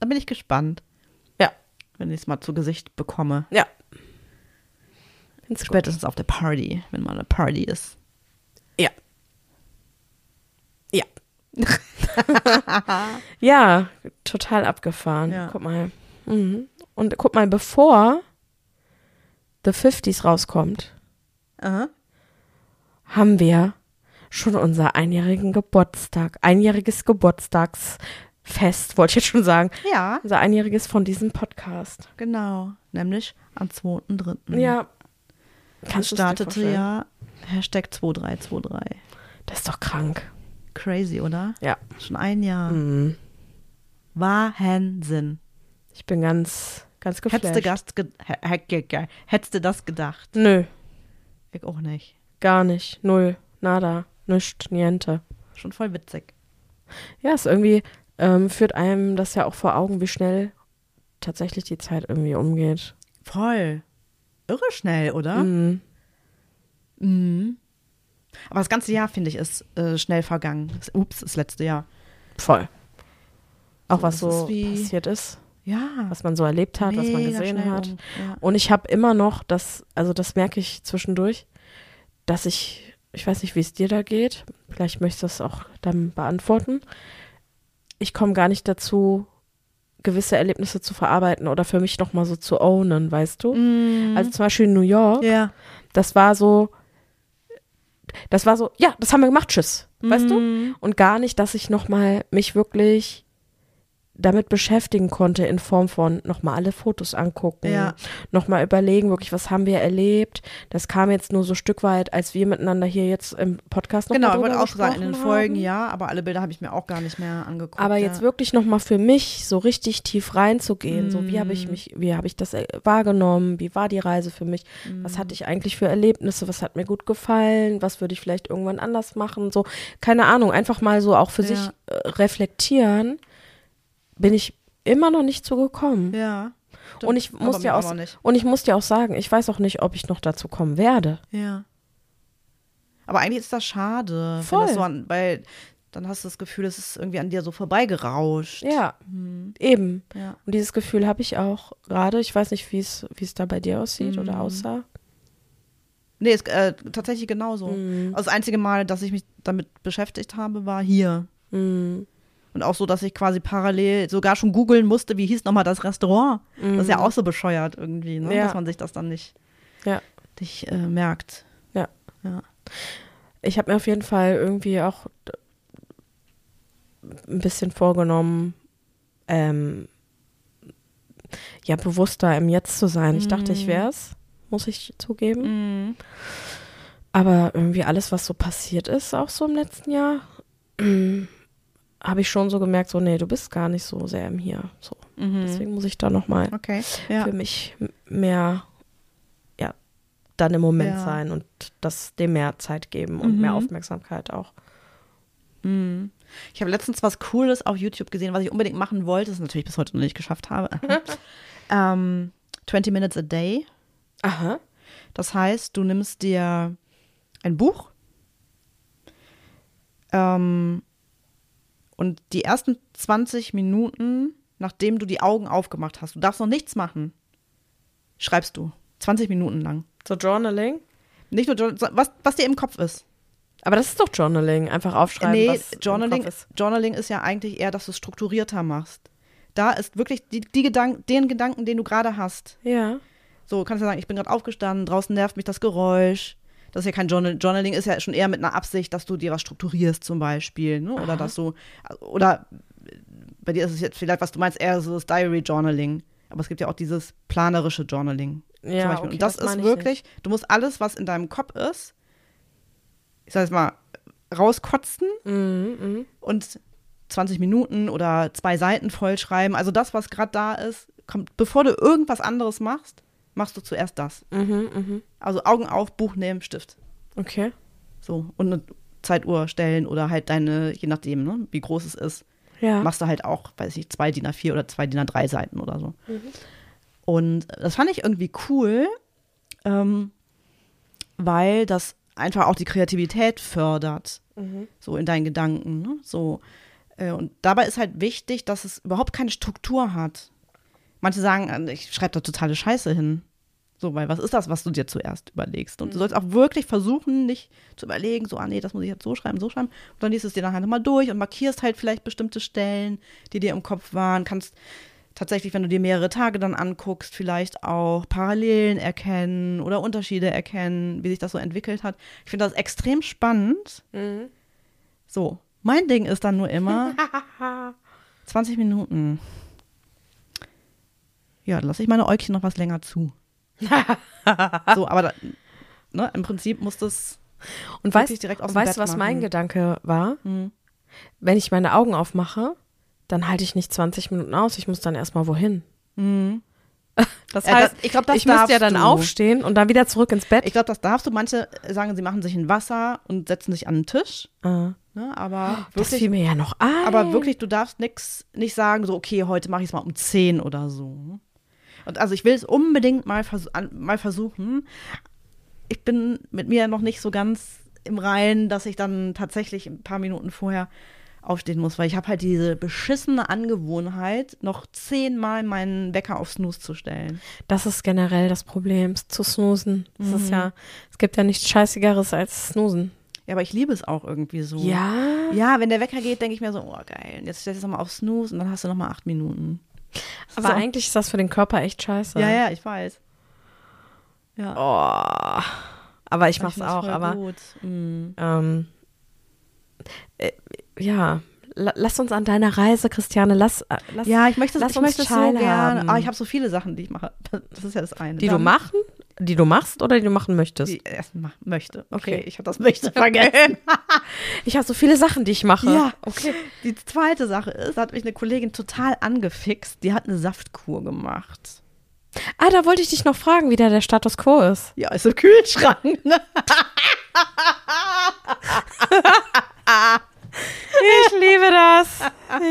Da bin ich gespannt, Ja. wenn ich es mal zu Gesicht bekomme. Ja. Find's gut. Spätestens auf der Party, wenn mal eine Party ist. Ja. Ja. [LAUGHS] [LAUGHS] ja, total abgefahren. Ja. Guck mal. Mhm. Und guck mal, bevor The 50s rauskommt, Aha. haben wir schon unser einjährigen Geburtstag, einjähriges Geburtstagsfest, wollte ich jetzt schon sagen. Ja, Unser einjähriges von diesem Podcast. genau. Nämlich am 2.3. Ja. Das Kannst dir startete ja Hashtag 2323. Das ist doch krank. Crazy, oder? Ja. Schon ein Jahr. Mhm. Wahnsinn. Ich bin ganz, ganz geflasht. Hättest du, ge hättest das gedacht? Nö, Ich auch nicht. gar nicht. Null. Nada. Nischt. Niente. Schon voll witzig. Ja, es irgendwie ähm, führt einem das ja auch vor Augen, wie schnell tatsächlich die Zeit irgendwie umgeht. Voll. Irre schnell, oder? Mhm. Mhm. Aber das ganze Jahr, finde ich, ist äh, schnell vergangen. Das- Ups, das letzte Jahr. Voll. Auch So, was so ist wie- passiert ist, Ja. was man so erlebt hat, was man mega gesehen hat. um. Ja. Und ich habe immer noch das, also das merke ich zwischendurch, dass ich, ich weiß nicht, wie es dir da geht, vielleicht möchtest du es auch dann beantworten. Ich komme gar nicht dazu, gewisse Erlebnisse zu verarbeiten oder für mich nochmal so zu ownen, weißt du? Mhm. Also zum Beispiel in New York, ja. das war so, das war so, ja, das haben wir gemacht, tschüss, weißt du? Mhm. Und gar nicht, dass ich nochmal mich wirklich damit beschäftigen konnte in Form von nochmal alle Fotos angucken, Ja. nochmal überlegen, wirklich, was haben wir erlebt. Das kam jetzt nur so Stück weit, als wir miteinander hier jetzt im Podcast noch Genau, ich wollte auch sagen, in den Folgen haben. ja, aber alle Bilder habe ich mir auch gar nicht mehr angeguckt. Aber ja. jetzt wirklich nochmal für mich so richtig tief reinzugehen, so wie habe ich Mm. mich, wie habe ich das äh, wahrgenommen, wie war die Reise für mich, Mm. was hatte ich eigentlich für Erlebnisse, was hat mir gut gefallen, was würde ich vielleicht irgendwann anders machen, so, keine Ahnung, einfach mal so auch für Ja. sich äh, reflektieren, bin ich immer noch nicht zugekommen. Ja. stimmt, Und ich muss ja auch auch, und ich muss dir auch sagen, ich weiß auch nicht, ob ich noch dazu kommen werde. Ja. Aber eigentlich ist das schade. Voll. Das so an, weil dann hast du das Gefühl, es ist irgendwie an dir so vorbeigerauscht. Ja, Hm. eben. Ja. Und dieses Gefühl habe ich auch gerade. Ich weiß nicht, wie es da bei dir aussieht oder Mhm. aussah. Nee, ist äh, tatsächlich genauso. Mhm. Also das einzige Mal, dass ich mich damit beschäftigt habe, war hier. Mhm. Und auch so, dass ich quasi parallel sogar schon googeln musste, wie hieß nochmal das Restaurant. Das ist ja Mhm. auch so bescheuert irgendwie, ne? Ja. dass man sich das dann nicht, Ja. nicht äh, merkt. Ja. Ja. Ich habe mir auf jeden Fall irgendwie auch ein bisschen vorgenommen, ähm, ja, bewusster im Jetzt zu sein. Ich dachte, ich Mhm. wäre es, muss ich zugeben. Mhm. Aber irgendwie alles, was so passiert ist, auch so im letzten Jahr, habe ich schon so gemerkt, so, nee, du bist gar nicht so sehr im Hier. So. Mhm. Deswegen muss ich da nochmal Okay. Ja. für mich mehr, ja, dann im Moment Ja. sein und das dem mehr Zeit geben und mehr Mhm. Aufmerksamkeit auch. Mhm. Ich habe letztens was Cooles auf YouTube gesehen, was ich unbedingt machen wollte, das natürlich bis heute noch nicht geschafft habe. [LAUGHS] ähm, 20 Minutes a Day. Aha. Das heißt, du nimmst dir ein Buch ähm, und die ersten 20 Minuten, nachdem du die Augen aufgemacht hast, du darfst noch nichts machen, schreibst du. 20 Minuten lang. So Journaling? Nicht nur, Jour- was, was dir im Kopf ist. Aber das ist doch Journaling. Einfach aufschreiben, nee, was Journaling, im Kopf ist. Journaling ist ja eigentlich eher, dass du es strukturierter machst. Da ist wirklich die, die Gedank den Gedanken, den du gerade hast. Ja. So, kannst du sagen, ich bin gerade aufgestanden, draußen nervt mich das Geräusch. Das ist ja kein Journal Journaling, ist ja schon eher mit einer Absicht, dass du dir was strukturierst zum Beispiel. Ne? Oder Aha. dass du, oder bei dir ist es jetzt vielleicht, was du meinst, eher so das Diary Journaling. Aber es gibt ja auch dieses planerische Journaling. Ja, okay, Und das, meine ist ich wirklich, du musst alles, was in deinem Kopf ist, ich sag jetzt mal, rauskotzen nicht. Mhm, mhm. und 20 Minuten oder zwei Seiten vollschreiben. Also das, was gerade da ist, kommt, bevor du irgendwas anderes machst, machst du zuerst das. Mhm, mhm. Also Augen auf, Buch nehmen, Stift. Okay. So. Und eine Zeituhr stellen oder halt deine, je nachdem, ne, wie groß es ist, Ja. machst du halt auch, weiß ich, zwei DIN A4 oder zwei DIN A3 Seiten oder so. Mhm. Und das fand ich irgendwie cool, ähm, weil das einfach auch die Kreativität fördert, Mhm. so in deinen Gedanken. Ne? So. Äh, und dabei ist halt wichtig, dass es überhaupt keine Struktur hat. Manche sagen, äh, ich schreibe da totale Scheiße hin. So, weil was ist das, was du dir zuerst überlegst? Und du sollst auch wirklich versuchen, nicht zu überlegen, so, ah nee, das muss ich jetzt so schreiben, so schreiben. Und dann liest es dir dann halt nochmal durch und markierst halt vielleicht bestimmte Stellen, die dir im Kopf waren. Kannst tatsächlich, wenn du dir mehrere Tage dann anguckst, vielleicht auch Parallelen erkennen oder Unterschiede erkennen, wie sich das so entwickelt hat. Ich finde das extrem spannend. Mhm. So, mein Ding ist dann nur immer [LAUGHS] 20 Minuten. Ja, dann lasse ich meine Äugchen noch was länger zu. [LAUGHS] so, aber da, ne, im Prinzip muss das. Und weißt, direkt aus weißt du, was mein machen. Gedanke war? Hm. Wenn ich meine Augen aufmache, dann halte ich nicht 20 Minuten aus. Ich muss dann erstmal wohin. Hm. Das Ja, heißt, das- ich glaub, das ich müsste ja dann du. aufstehen und dann wieder zurück ins Bett. Ich glaube, das darfst du. Manche sagen, sie machen sich ein Wasser und setzen sich an den Tisch. Ah, Ne, aber das wirklich, fiel mir ja noch ein. aber wirklich, du darfst nix, nicht sagen, so, okay, heute mache ich es mal um 10 oder so. Und also ich will es unbedingt mal, vers mal versuchen. Ich bin mit mir noch nicht so ganz im Reinen, dass ich dann tatsächlich ein paar Minuten vorher aufstehen muss, weil ich habe halt diese beschissene Angewohnheit, noch zehnmal meinen Wecker auf Snooze zu stellen. Das ist generell das Problem, zu snoosen. Das ist Mhm. ja, es gibt ja nichts Scheißigeres als snoosen. Ja, aber ich liebe es auch irgendwie so. Ja. Ja, wenn der Wecker geht, denke ich mir so, oh geil, jetzt stellst du es nochmal auf Snooze und dann hast du nochmal acht Minuten. Aber So. eigentlich ist das für den Körper echt scheiße. Ja, ja, ich weiß. Ja. Oh. Aber ich Ich mach's das auch, aber Gut. Mhm. ähm, äh, ja, la- lass uns an deiner Reise, Christiane, lass, äh, lass Ja, ich möchte, lass ich möchte es so gerne. Aber ich habe so viele Sachen, die ich mache. [LAUGHS] Das ist ja das eine. die du Dann- machen, die du machst oder die du machen möchtest. Die ich erst ma- möchte. Okay, Okay. ich habe das möchte vergessen. [LAUGHS] Ich habe so viele Sachen, die ich mache. Ja. okay. Die zweite Sache ist, da hat mich eine Kollegin total angefixt. Die hat eine Saftkur gemacht. Ah, da wollte ich dich noch fragen, wie da der Status quo ist. Ja, ist im Kühlschrank. Ne? [LAUGHS] Ich liebe das.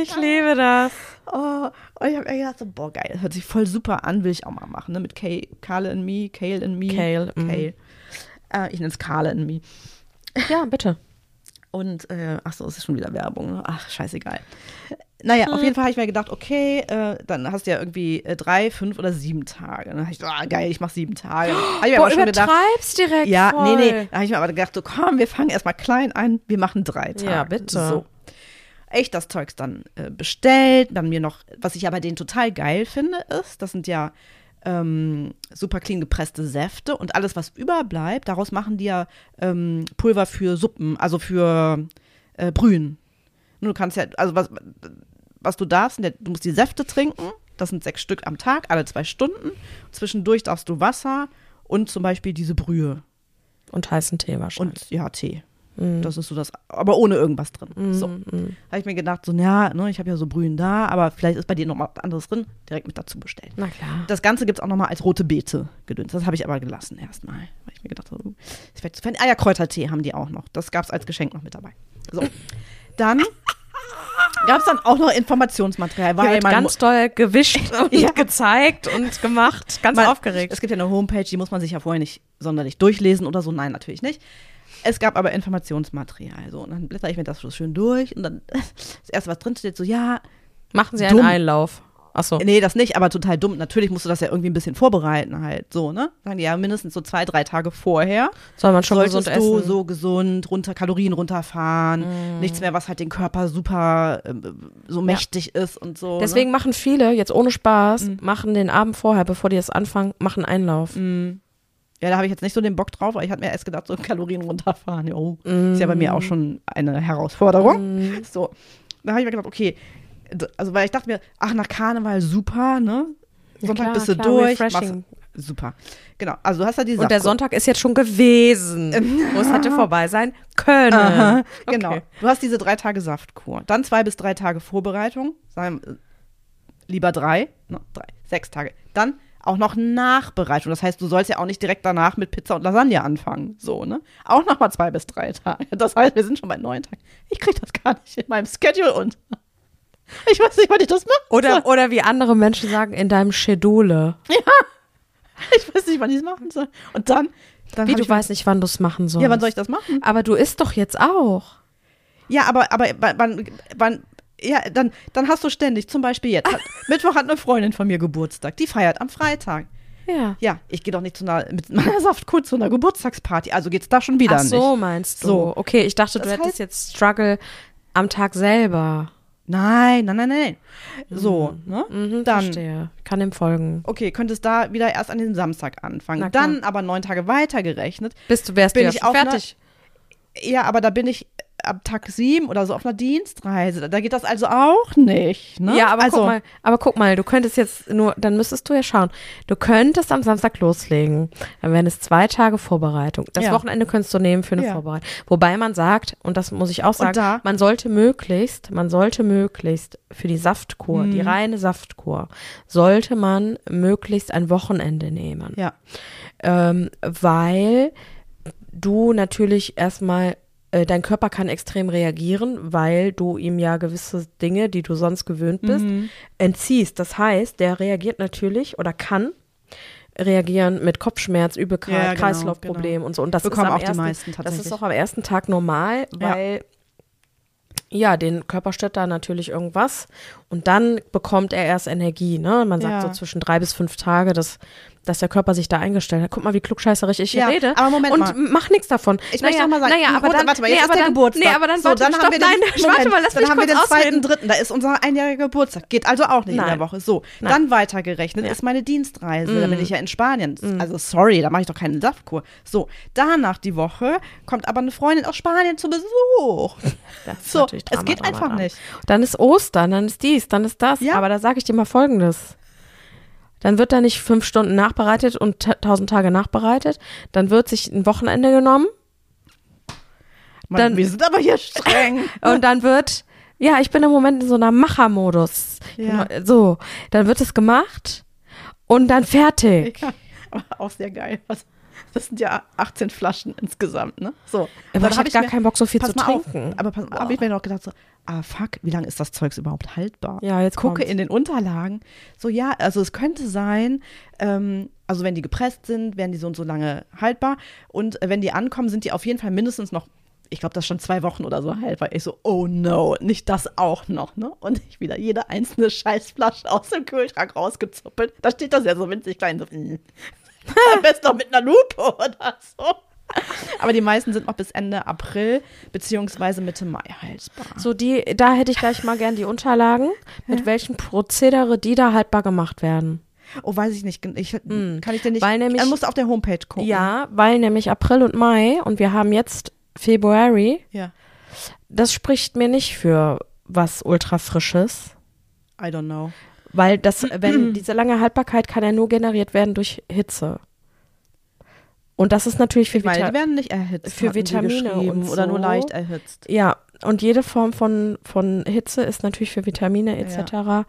Ich liebe das. Oh, und ich habe mir gedacht, so, boah, geil, das hört sich voll super an, will ich auch mal machen, ne? Mit Kay, Kale and Me, Kale and Me. Kale, mhm. Kale. Äh, ich nenne es Kale and Me. Ja, bitte. Und, äh, ach so, es ist schon wieder Werbung. ne? Ach, scheißegal. Naja, auf jeden Fall habe ich mir gedacht, okay, äh, dann hast du ja irgendwie äh, drei, fünf oder sieben Tage. Dann habe ich so, ah, geil, ich mache sieben Tage. Habe ich mir Boah, aber schon gedacht, übertreibst direkt ja, voll. nee, nee. Da habe ich mir aber gedacht, so komm, wir fangen erstmal klein an, wir machen drei Tage. Ja, bitte. So. Echt das Zeugs dann äh, bestellt, dann mir noch, was ich aber denen total geil finde, ist, das sind ja ähm, super clean gepresste Säfte und alles, was überbleibt, daraus machen die ja ähm, Pulver für Suppen, also für äh, Brühen. Nur du kannst ja, also was, was du darfst, du musst die Säfte trinken, das sind sechs Stück am Tag, alle zwei Stunden. Zwischendurch darfst du Wasser und zum Beispiel diese Brühe. Und heißen Tee wahrscheinlich. Und ja, Tee. Mhm. Das ist so das, aber ohne irgendwas drin. So. Mhm. Habe ich mir gedacht, so, ja, ne, ich habe ja so Brühen da, aber vielleicht ist bei dir noch mal was anderes drin, direkt mit dazu bestellen. Na klar. Das Ganze gibt es auch noch mal als rote Beete gedünst. Das habe ich aber gelassen erstmal, weil ich mir gedacht habe, ist vielleicht zu fein. Ah ja, Kräutertee haben die auch noch. Das gab es als Geschenk noch mit dabei. So. Dann [LAUGHS] gab es dann auch noch Informationsmaterial, weil man ganz doll gewischt [LAUGHS] und Ja. gezeigt und gemacht. Ganz Man- aufgeregt. Es gibt ja eine Homepage, die muss man sich ja vorher nicht sonderlich durchlesen oder so. Nein, natürlich nicht. Es gab aber Informationsmaterial. So, und dann blätter ich mir das so schön durch und dann [LAUGHS] das erste, was drin steht, so, ja, Machen Sie einen Dumm. Einlauf. Achso. nee, das nicht, aber total dumm. Natürlich musst du das ja irgendwie ein bisschen vorbereiten halt. So, ne? Sagen die ja mindestens so zwei, drei Tage vorher. Soll man schon solltest gesund du essen? so gesund, runter, Kalorien runterfahren. Nichts mehr, was halt den Körper super ähm, so mächtig ist und so. Deswegen machen viele, jetzt ohne Spaß, machen den Abend vorher, bevor die das anfangen, machen Einlauf. Ne? Ja, da habe ich jetzt nicht so den Bock drauf, aber ich hatte mir erst gedacht, so Kalorien runterfahren, jo. Ist ja bei mir auch schon eine Herausforderung. So, da habe ich mir gedacht, okay, also weil ich dachte mir, ach, nach Karneval super, ne? Sonntag klar, bist du klar, durch. machst- super. Genau, also du hast ja die Und der Sonntag ist jetzt schon gewesen, [LAUGHS] wo es hätte vorbei sein können. Aha, genau. Okay. Du hast diese drei Tage Saftkur. Dann zwei bis drei Tage Vorbereitung. Sagen äh, lieber drei, ne, drei, sechs Tage. Dann auch noch Nachbereitung. Das heißt, du sollst ja auch nicht direkt danach mit Pizza und Lasagne anfangen. So, ne? Auch noch mal zwei bis drei Tage. Das heißt, wir sind schon bei neun Tagen. Ich krieg das gar nicht in meinem Schedule unter. Ich weiß nicht, wann ich das mache. Oder, oder wie andere Menschen sagen, in deinem Schedule. Ich weiß nicht, wann ich es machen soll. Und dann, dann Wie du weißt nicht, wann du es machen sollst. Ja, wann soll ich das machen? Aber du isst doch jetzt auch. Ja, aber, aber wann, wann ja, dann, dann hast du ständig, zum Beispiel jetzt, hat, [LAUGHS] Mittwoch hat eine Freundin von mir Geburtstag, die feiert am Freitag. Ja. Ja, ich gehe doch nicht zu einer, mit meiner [LAUGHS] Saftkur zu einer Geburtstagsparty, also geht's da schon wieder Ach so, nicht. meinst du. So. Okay, ich dachte, du Das hättest heißt- jetzt Struggle am Tag selber. Nein, nein, nein, nein. So, ne? Mhm, Dann, Verstehe. Kann dem folgen. okay, könntest da wieder erst an den Samstag anfangen. Dann aber neun Tage weitergerechnet. Bist du, wärst Bin du ja ich auf einer- fertig. Ja, aber da bin ich ab Tag sieben oder so auf einer Dienstreise. Da geht das also auch nicht. Ne? Ja, aber also, guck mal, aber guck mal, du könntest jetzt nur, dann müsstest du ja schauen. Du könntest am Samstag loslegen. Dann wären es zwei Tage Vorbereitung. Das Ja. Wochenende könntest du nehmen für eine Ja. Vorbereitung. Wobei man sagt, und das muss ich auch sagen, da- man sollte möglichst, man sollte möglichst für die Saftkur, die reine Saftkur, sollte man möglichst ein Wochenende nehmen. Ja. ähm, weil du natürlich erstmal, äh, dein Körper kann extrem reagieren, weil du ihm ja gewisse Dinge, die du sonst gewöhnt bist, Mhm. entziehst. Das heißt, der reagiert natürlich oder kann reagieren mit Kopfschmerz, Übelkeit, Ja, genau, Kreislaufproblem und so. Und das Bekommen auch die ersten, meisten Das tatsächlich. ist auch am ersten Tag normal, Ja. weil ja, den Körper stört da natürlich irgendwas und dann bekommt er erst Energie. Ne? Man sagt Ja. so zwischen drei bis fünf Tage, das, dass der Körper sich da eingestellt hat. Guck mal, wie klugscheißerisch ich hier Ja, rede. aber Moment und mal. mach nichts davon. Ich möchte noch mal sagen, naja, aber dann, warte mal, nee, jetzt aber ist der dann, Geburtstag. Nee, aber dann, so, warte, dann stopp, haben wir den, nein, Moment, warte mal, lass dann mich haben wir kurz den zweiten, dritten. Da ist unser einjähriger Geburtstag. Geht also auch nicht in Nein. der Woche. So, Nein. dann weitergerechnet Ja. ist meine Dienstreise. Da bin Mm. ich ja in Spanien. Also sorry, da mache ich doch keine Saftkur. So, danach die Woche kommt aber eine Freundin aus Spanien zu Besuch. [LAUGHS] So, natürlich es Drama, geht Drama, einfach Drama. nicht. Dann ist Ostern, dann ist dies, dann ist das. Ja. Aber da sage ich dir mal Folgendes. Dann wird da nicht fünf Stunden nachbereitet und ta- tausend Tage nachbereitet. Dann wird sich ein Wochenende genommen Mann, Dann- wir sind aber hier streng. [LAUGHS] und dann wird, ja, ich bin im Moment in so einer Machermodus. Ja. Genau, So, dann wird es gemacht und dann fertig. ja, aber auch sehr geil. Was, das sind ja 18 Flaschen insgesamt, ne? So. Aber ich hab habe gar mir- keinen Bock, so viel zu mal auf, trinken. Aber pass, habe ich mir noch gedacht so, ah fuck, wie lange ist das Zeugs überhaupt haltbar? Ja, jetzt Gucke kommt's. in den Unterlagen, so ja, also es könnte sein, ähm, also wenn die gepresst sind, werden die so und so lange haltbar und äh, wenn die ankommen, sind die auf jeden Fall mindestens noch, ich glaube, das ist schon zwei Wochen oder so haltbar. Ich so, oh no, nicht das auch noch, ne? Und ich wieder jede einzelne Scheißflasche aus dem Kühlschrank rausgezuppelt. Da steht das ja so winzig klein, so, mm. Am besten noch mit einer Lupe oder so. Aber die meisten sind noch bis Ende April beziehungsweise Mitte Mai haltbar. So, die, da hätte ich gleich mal gern die Unterlagen, mit welchem Prozedere die da haltbar gemacht werden. Oh, weiß ich nicht. Ich, Kann ich denn nicht? Weil nämlich- er muss auf der Homepage gucken. Ja, weil nämlich April und Mai und wir haben jetzt Februari, Ja. das spricht mir nicht für was ultra frisches, I don't know. Weil das, [CLEARS THROAT] wenn diese lange Haltbarkeit kann ja nur generiert werden durch Hitze. Und das ist natürlich für Ich meine, die werden nicht erhitzt. für Vitamine und Oder nur so. leicht erhitzt. ja, und jede Form von, von Hitze ist natürlich für Vitamine etc.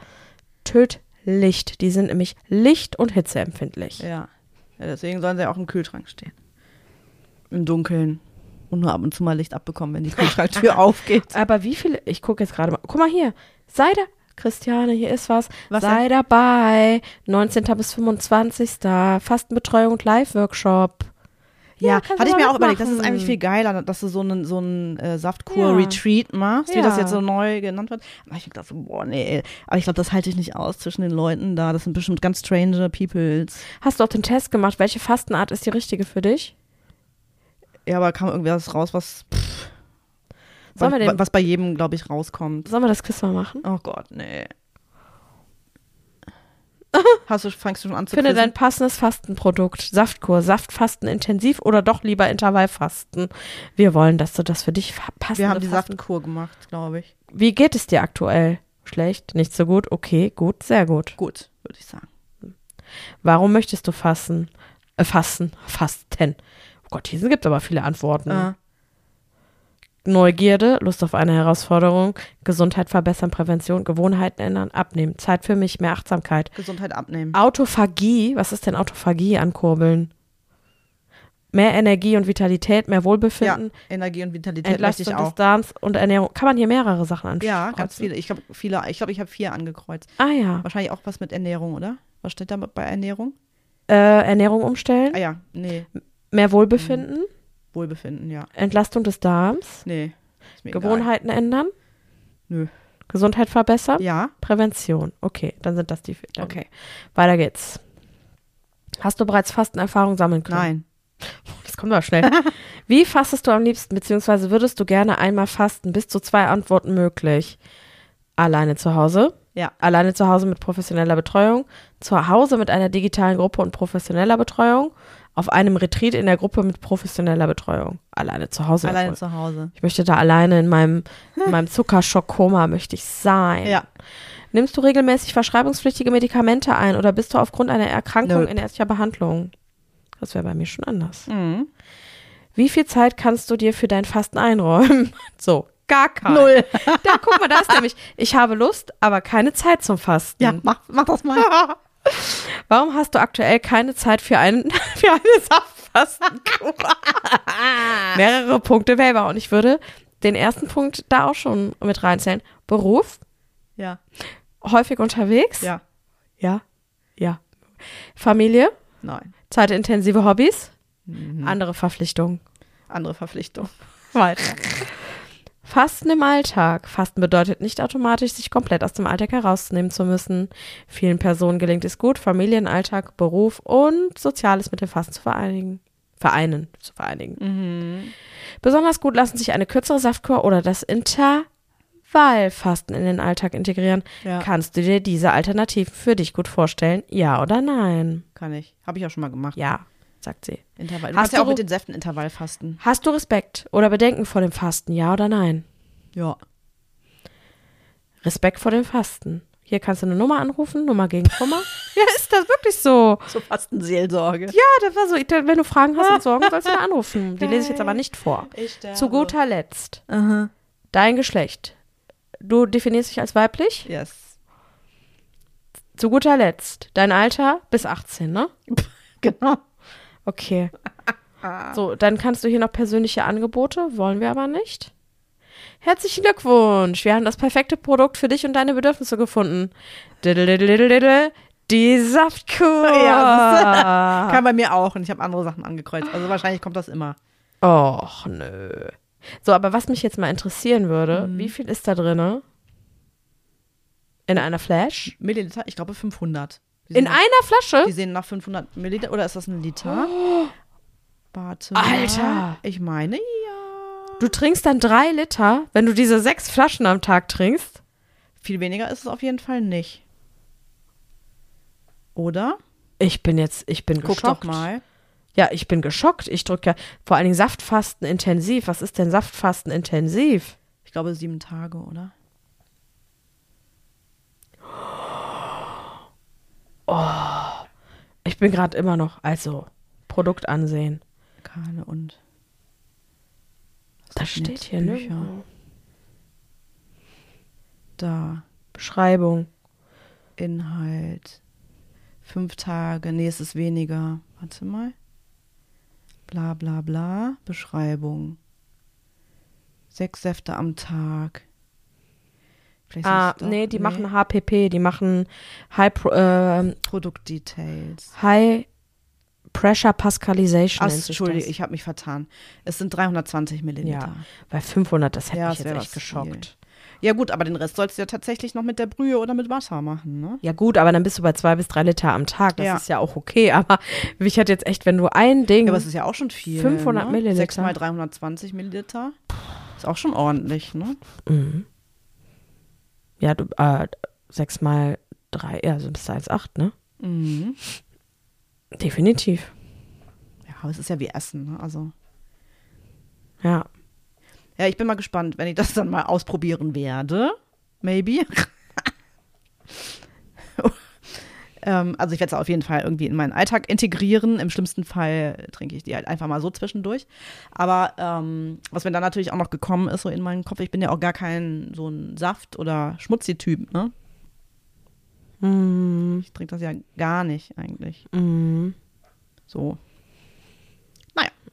tödlicht. Die sind nämlich licht- und hitzeempfindlich. Ja. ja. Deswegen sollen sie auch im Kühlschrank stehen. Im Dunkeln. Und nur ab und zu mal Licht abbekommen, wenn die [LAUGHS] Kühlschranktür aufgeht. Aber wie viele, ich gucke jetzt gerade mal, guck mal hier, sei da, Christiane, hier ist was, Was sei dabei, 19. bis 25. Fastenbetreuung und Live-Workshop. Ja, kannst hatte ich mir auch überlegt, das ist eigentlich viel geiler, dass du so einen so einen, äh, Saftkur-Retreat machst, wie das Ja. jetzt so neu genannt wird. Aber ich dachte, so, boah, nee. Aber ich glaube, das halte ich nicht aus zwischen den Leuten da. Das sind bestimmt ganz strange Peoples. Hast du auch den Test gemacht, welche Fastenart ist die richtige für dich? Ja, aber kam irgendwas raus, was, pff, Sollen wir was, den- was bei jedem, glaube ich, rauskommt. Sollen wir das Quiz mal machen? Oh Gott, nee. [LAUGHS] Hast du, fängst du schon an zu Finde quizzen? dein passendes Fastenprodukt. Saftkur, Saftfasten intensiv oder doch lieber Intervallfasten. Wir wollen, dass du das für dich passende Wir haben die Fasten- Saftkur gemacht, glaube ich. Wie geht es dir aktuell? Schlecht, nicht so gut, okay, gut, sehr gut. Gut, würde ich sagen. Warum möchtest du fasten? Äh, fasten, fasten. Oh Gott, hier gibt es aber viele Antworten. Äh, Neugierde, Lust auf eine Herausforderung, Gesundheit verbessern, Prävention, Gewohnheiten ändern, abnehmen, Zeit für mich, mehr Achtsamkeit. Gesundheit abnehmen. Autophagie, was ist denn Autophagie ankurbeln? Mehr Energie und Vitalität, mehr Ja, Wohlbefinden, Energie und Vitalität Entlastung ich auch. Darms und Ernährung. Kann man hier mehrere Sachen anschauen? Ja, ganz viele. Ich glaube, viele, ich glaube, ich habe vier angekreuzt. Ah ja. Wahrscheinlich auch was mit Ernährung, oder? Was steht da bei Ernährung? Äh, Ernährung umstellen, Ah ja, nee. mehr Wohlbefinden, Wohlbefinden, ja. Entlastung des Darms, Nee. Mir egal. Gewohnheiten ändern, Nö. Gesundheit verbessern, Ja. Prävention. Okay, dann sind das die. Dann Okay. Weiter geht's. Hast du bereits Fastenerfahrung sammeln können? Nein. [LAUGHS] Das kommt aber schnell. [LAUGHS] Wie fastest du am liebsten, beziehungsweise würdest du gerne einmal fasten? Bis zu zwei Antworten möglich. Alleine zu Hause, Ja. alleine zu Hause mit professioneller Betreuung, zu Hause mit einer digitalen Gruppe und professioneller Betreuung, auf einem Retreat in der Gruppe mit professioneller Betreuung. Alleine zu Hause. Alleine zu Hause. Ich möchte da alleine in meinem, in meinem Zuckerschock-Koma möchte ich sein. Ja. Nimmst du regelmäßig verschreibungspflichtige Medikamente ein oder bist du aufgrund einer Erkrankung Nope. in ärztlicher Behandlung? Das wäre bei mir schon anders. Mhm. Wie viel Zeit kannst du dir für dein Fasten einräumen? [LAUGHS] So, gar keine. Null. Da, guck mal, da ist nämlich, ich habe Lust, aber keine Zeit zum Fasten. Ja, mach, mach das mal. [LAUGHS] Warum hast du aktuell keine Zeit für, einen, [LAUGHS] für eine Saftfastenkur? [LAUGHS] Mehrere Punkte wäre und ich würde den ersten Punkt da auch schon mit reinzählen. Beruf, Ja. häufig unterwegs. Ja. Ja. Ja. Familie, Nein. zeitintensive Hobbys, Mhm. andere Verpflichtungen. Andere Verpflichtung. [LAUGHS] Weiter. Fasten im Alltag. Fasten bedeutet nicht automatisch, sich komplett aus dem Alltag herausnehmen zu müssen. Vielen Personen gelingt es gut, Familienalltag, Beruf und Soziales mit dem Fasten zu vereinigen. Vereinen, zu vereinigen. Mhm. Besonders gut lassen sich eine kürzere Saftkur oder das Intervallfasten in den Alltag integrieren. Ja, Kannst du dir diese Alternativen für dich gut vorstellen? Ja oder nein? kann ich. Habe ich auch schon mal gemacht. Ja, sagt sie. Intervall. Du Hast ja du auch mit den Säften Intervallfasten. Hast du Respekt oder Bedenken vor dem Fasten? Ja oder nein? Ja. Respekt vor dem Fasten. Hier kannst du eine Nummer anrufen, Nummer gegen Kummer. [LAUGHS] ja, ist das wirklich so? So Fastenseelsorge. Ja, das war so. Wenn du Fragen hast und [LAUGHS] Sorgen, sollst du mal anrufen. Die lese ich jetzt aber nicht vor. Ich sterbe. Zu guter Letzt, Aha. dein Geschlecht. Du definierst dich als weiblich? Yes. Zu guter Letzt, dein Alter bis 18, ne? [LAUGHS] Genau. Okay. [LAUGHS] So, dann kannst du hier noch persönliche Angebote, wollen wir aber nicht. Herzlichen Glückwunsch, wir haben das perfekte Produkt für dich und deine Bedürfnisse gefunden. Die Saftkur. Ja, [LAUGHS] Kann bei mir auch und ich habe andere Sachen angekreuzt. Also wahrscheinlich kommt das immer. Och, nö. So, aber was mich jetzt mal interessieren würde, wie viel ist da drinne? In einer Flash? Milliliter, ich glaube 500. In einer Flasche? Die sehen nach 500 Milliliter oder ist das ein Liter? Warte. mal. Alter. Ich meine, ja. Du trinkst dann drei Liter, wenn du diese sechs Flaschen am Tag trinkst? Viel weniger ist es auf jeden Fall nicht. Oder? Ich bin jetzt, ich bin Guck geschockt. doch mal. Ja, ich bin geschockt. Ich drücke ja vor allen Dingen Saftfasten intensiv. Was ist denn Saftfasten intensiv? Ich glaube sieben Tage, oder? Ich bin gerade immer noch, also Produkt ansehen. Kale und. Das steht hier, ne? Bücher? Da. Beschreibung. Inhalt. Fünf Tage. Nee, es ist weniger. Warte mal. Bla bla bla. Beschreibung. Sechs Säfte am Tag. Ah, nee, die machen HPP, die machen High, Pro- äh, Produktdetails. High Pressure Pascalization. Ach, das. ich habe mich vertan. Es sind 320 Milliliter. Ja, bei 500, das hätte Ja, mich das jetzt echt geschockt. viel. Ja gut, aber den Rest sollst du ja tatsächlich noch mit der Brühe oder mit Wasser machen, ne? Ja gut, aber dann bist du bei zwei bis drei Liter am Tag. Das Ja. ist ja auch okay. [LAUGHS] Aber ich hätte jetzt echt, wenn du ein Ding, Ja, aber es ist ja auch schon viel. 500 ne? Milliliter. 6 mal 320 Milliliter. Ist auch schon ordentlich, ne? Mhm. Ja, du, äh, sechs mal drei, ja, so bist du 1,8, ne? Mhm. Definitiv. Ja, aber es ist ja wie Essen, ne? Also. Ja. Ja, ich bin mal gespannt, wenn ich das dann mal ausprobieren werde. Maybe. [LAUGHS] ähm, also ich werde es auf jeden Fall irgendwie in meinen Alltag integrieren. Im schlimmsten Fall trinke ich die halt einfach mal so zwischendurch. Aber ähm, was mir dann natürlich auch noch gekommen ist, so in meinen Kopf, ich bin ja auch gar kein so ein Saft- oder Schmutzi-Typ, ne? Mhm. Ich trinke das ja gar nicht eigentlich. Mhm. So.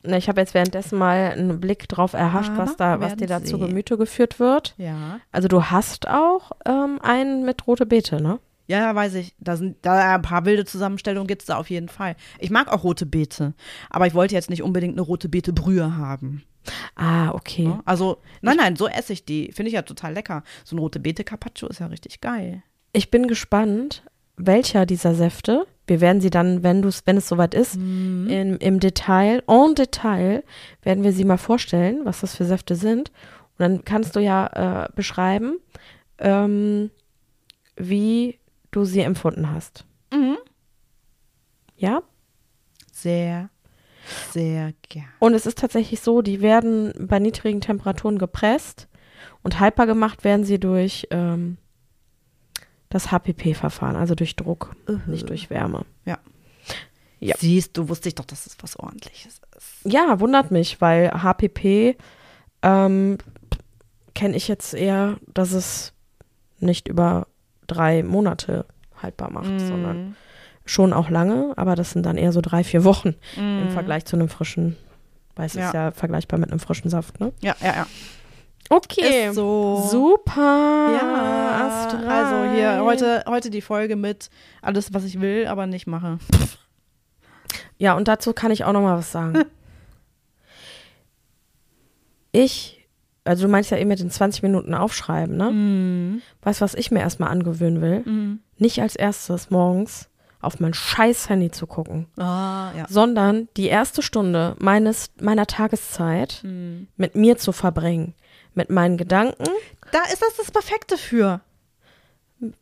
Na, Ich habe jetzt währenddessen mal einen Blick drauf erhascht, Aber was da, was dir da zu. Gemüte geführt wird. Ja. Also du hast auch ähm, einen mit rote Beete, ne? Ja, ja, weiß ich. Da sind da ein paar wilde Zusammenstellungen gibt es da auf jeden Fall. Ich mag auch rote Beete, aber ich wollte jetzt nicht unbedingt eine rote Beete Brühe haben. Ah, okay. Also, nein, nein, so esse ich die. Finde ich ja total lecker. So ein rote Beete Carpaccio ist ja richtig geil. Ich bin gespannt, welcher dieser Säfte, wir werden sie dann, wenn, du's, wenn es soweit ist, im, im Detail, en Detail, werden wir sie mal vorstellen, was das für Säfte sind. Und dann kannst du ja äh, beschreiben, ähm, wie du sie empfunden hast. Mhm. Ja? Sehr, sehr gern. Und es ist tatsächlich so, die werden bei niedrigen Temperaturen gepresst und haltbar gemacht werden sie durch ähm, das HPP-Verfahren, also durch Druck, nicht durch Wärme. Ja. Siehst du, wusste ich doch, dass es was ordentliches ist. Ja, wundert mich, weil HPP ähm, kenne ich jetzt eher, dass es nicht über drei Monate haltbar macht, Mhm. sondern schon auch lange, aber das sind dann eher so drei, vier Wochen Mhm. im Vergleich zu einem frischen, weil es Ja. ist ja vergleichbar mit einem frischen Saft, ne? Ja, ja, ja. Okay. So. Super. Ja, Astral. also hier heute, heute die Folge mit alles, was ich will, aber nicht mache. Ja, und dazu kann ich auch noch mal was sagen. [LAUGHS] ich Also du meinst ja eben mit den 20 Minuten aufschreiben, ne? Mhm. Weißt du, was ich mir erstmal angewöhnen will? Mhm. Nicht als erstes morgens auf mein scheiß Handy zu gucken, Ah, ja. sondern die erste Stunde meines, meiner Tageszeit Mhm. mit mir zu verbringen. Mit meinen Gedanken. Da ist das das Perfekte für.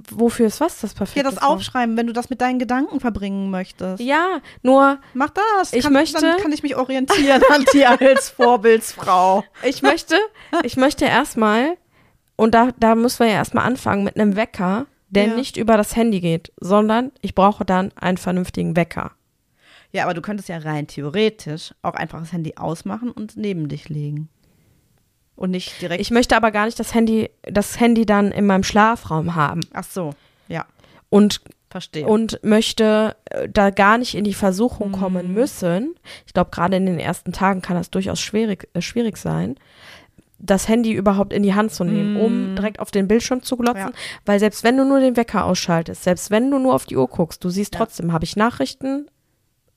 Wofür ist was das Ja, perfekte? das? Aufschreiben, wenn du das mit deinen Gedanken verbringen möchtest. Ja, nur Mach das. Ich kann, möchte- Dann kann ich mich orientieren an dir als [LAUGHS] Vorbildsfrau. ich möchte, ich möchte erstmal, und da, da müssen wir ja erstmal anfangen mit einem Wecker, der Ja. nicht über das Handy geht, sondern ich brauche dann einen vernünftigen Wecker. Ja, aber du könntest ja rein theoretisch auch einfach das Handy ausmachen und neben dich legen. Und nicht direkt. Ich möchte aber gar nicht das Handy, das Handy dann in meinem Schlafraum haben Ach so, ja, und verstehe. und möchte äh, da gar nicht in die Mhm. Versuchung kommen müssen. Ich glaube, gerade in den ersten Tagen kann das durchaus schwierig, äh, schwierig sein, das Handy überhaupt in die Hand zu nehmen, um direkt auf den Bildschirm zu glotzen. Mhm. Ja. Weil selbst wenn du nur den Wecker ausschaltest, selbst wenn du nur auf die Uhr guckst, du siehst Ja. trotzdem, habe ich Nachrichten,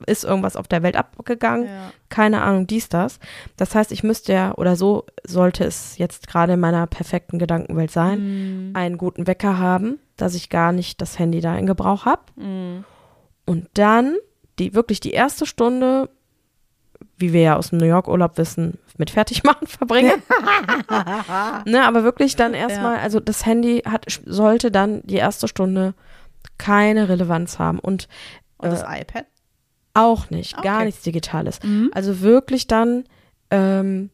ist irgendwas auf der Welt abgegangen, Ja. keine Ahnung, dies, das. Das heißt, ich müsste ja, oder so sollte es jetzt gerade in meiner perfekten Gedankenwelt sein, Mhm. einen guten Wecker haben, dass ich gar nicht das Handy da in Gebrauch habe. Mhm. Und dann die wirklich die erste Stunde, wie wir ja aus dem New York Urlaub wissen, mit Fertigmachen [LAUGHS] verbringen. ne, aber wirklich dann erstmal, also das Handy hat sollte dann die erste Stunde keine Relevanz haben und Und das äh, iPad? Auch nicht, gar Okay. nichts Digitales. Mhm. Also wirklich dann ähm,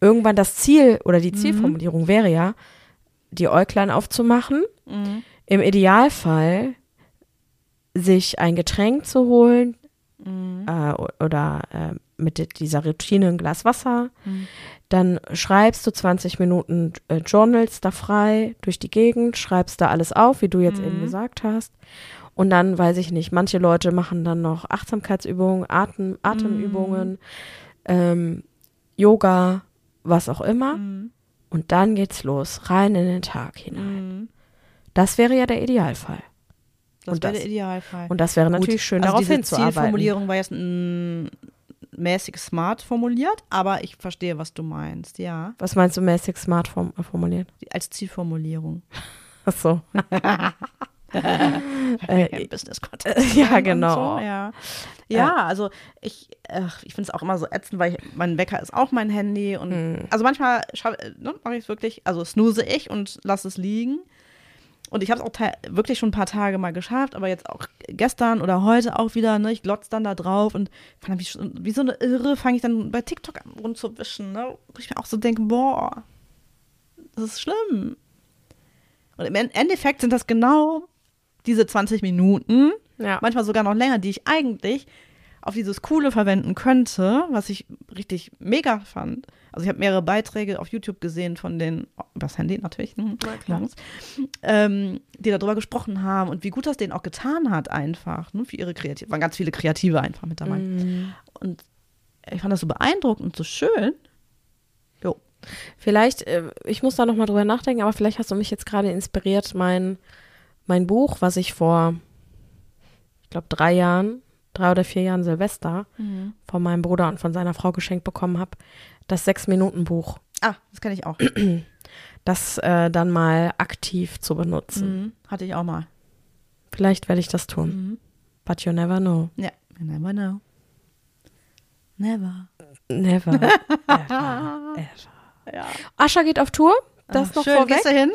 irgendwann das Ziel oder die Zielformulierung wäre ja, die Äuglein aufzumachen, Mhm. im Idealfall sich ein Getränk zu holen Mhm. äh, oder äh, mit dieser Routine ein Glas Wasser. Mhm. Dann schreibst du 20 Minuten äh, Journals da frei durch die Gegend, schreibst da alles auf, wie du jetzt eben Mhm. gesagt hast. Und dann weiß ich nicht, manche Leute machen dann noch Achtsamkeitsübungen, Atem, Atemübungen, ähm, Yoga, was auch immer. Mhm. Und dann geht's los, rein in den Tag hinein. Mhm. Das wäre ja der Idealfall. Das Und wäre das- der Idealfall. Und das wäre Gut, natürlich schön, also darauf hinzuarbeiten. Zielformulierung war jetzt mm, mäßig smart formuliert, aber ich verstehe, was du meinst, ja. Was meinst du mäßig smart form formuliert? Die- Als Zielformulierung. Ach so. [LAUGHS] Äh, [LAUGHS] Business Content. äh, [LAUGHS] ja, genau. So, ja. ja, also ich, ach, ich finde es auch immer so ätzend, weil ich, mein Wecker ist auch mein Handy und Hm. also manchmal äh, ne, mache ich es wirklich, also snooze ich und lasse es liegen. Und ich habe es auch wirklich schon ein paar Tage mal geschafft, aber jetzt auch gestern oder heute auch wieder, ne, ich glotze dann da drauf und fang dann wie, schon- wie so eine Irre fange ich dann bei TikTok an rumzuwischen, ne, wo ich mir auch so denke, boah, das ist schlimm. Und im En- Endeffekt sind das genau diese 20 Minuten, Ja. manchmal sogar noch länger, die ich eigentlich auf dieses Coole verwenden könnte, was ich richtig mega fand. Also ich habe mehrere Beiträge auf YouTube gesehen von den, übers Handy natürlich, hm, klar. morgens, ähm, die darüber gesprochen haben und wie gut das denen auch getan hat einfach, ne, für ihre Kreative, waren ganz viele Kreative einfach mit dabei. Mhm. Und ich fand das so beeindruckend und so schön. Jo. Vielleicht, äh, ich muss da nochmal drüber nachdenken, aber vielleicht hast du mich jetzt gerade inspiriert, mein, mein Buch, was ich vor, ich glaube, drei Jahren, drei oder vier Jahren Silvester von meinem Bruder und von seiner Frau geschenkt bekommen habe, das Sechs-Minuten-Buch, Ah, das kenne ich auch. [CLEARS THROAT] das äh, dann mal aktiv zu benutzen. Mhm. Hatte ich auch mal. Vielleicht werde ich das tun. Mhm. But you never know. Ja, you never know. Never. Never. [LAUGHS] ever, ever. Ja. Ascha geht auf Tour. Das Ach, noch schön. vorweg. Gehst du hin?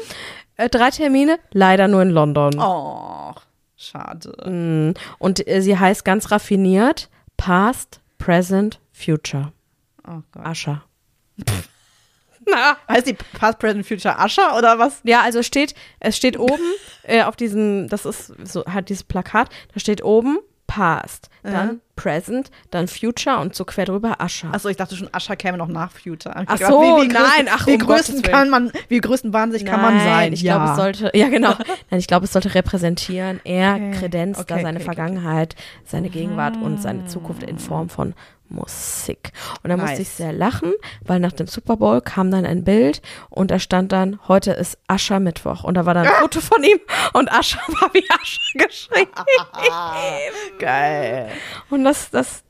Äh, drei Termine, leider nur in London. Oh, schade. Mm. Und äh, sie heißt ganz raffiniert Past, Present, Future. Oh Gott. Ascha. [LAUGHS] Na. Heißt die Past, Present, Future Ascher oder was? Ja, also steht, es steht oben äh, auf diesem, das ist so halt dieses Plakat, da steht oben Past, dann Mhm. Present, dann Future und so quer drüber Ascha. Achso, ich dachte schon, Ascher käme noch nach Future. Ich Ach hab so, größten- nein, ach, wie um größten kann man, wie größten wahnsinnig kann man sein. Ich ja. glaube, es sollte, ja genau. [LAUGHS] Nein, ich glaube, es sollte repräsentieren. Er Okay. kredenzt Okay, da seine okay, okay. Vergangenheit, seine Gegenwart und seine Zukunft in Form von Musik. Und da musste Nice. ich sehr lachen, weil nach dem Super Bowl kam dann ein Bild und da stand dann, heute ist Aschermittwoch. Und da war dann ein [LAUGHS] Foto von ihm und Ascher [LAUGHS] war wie Ascher geschrieben. [LAUGHS] Geil. Und das, das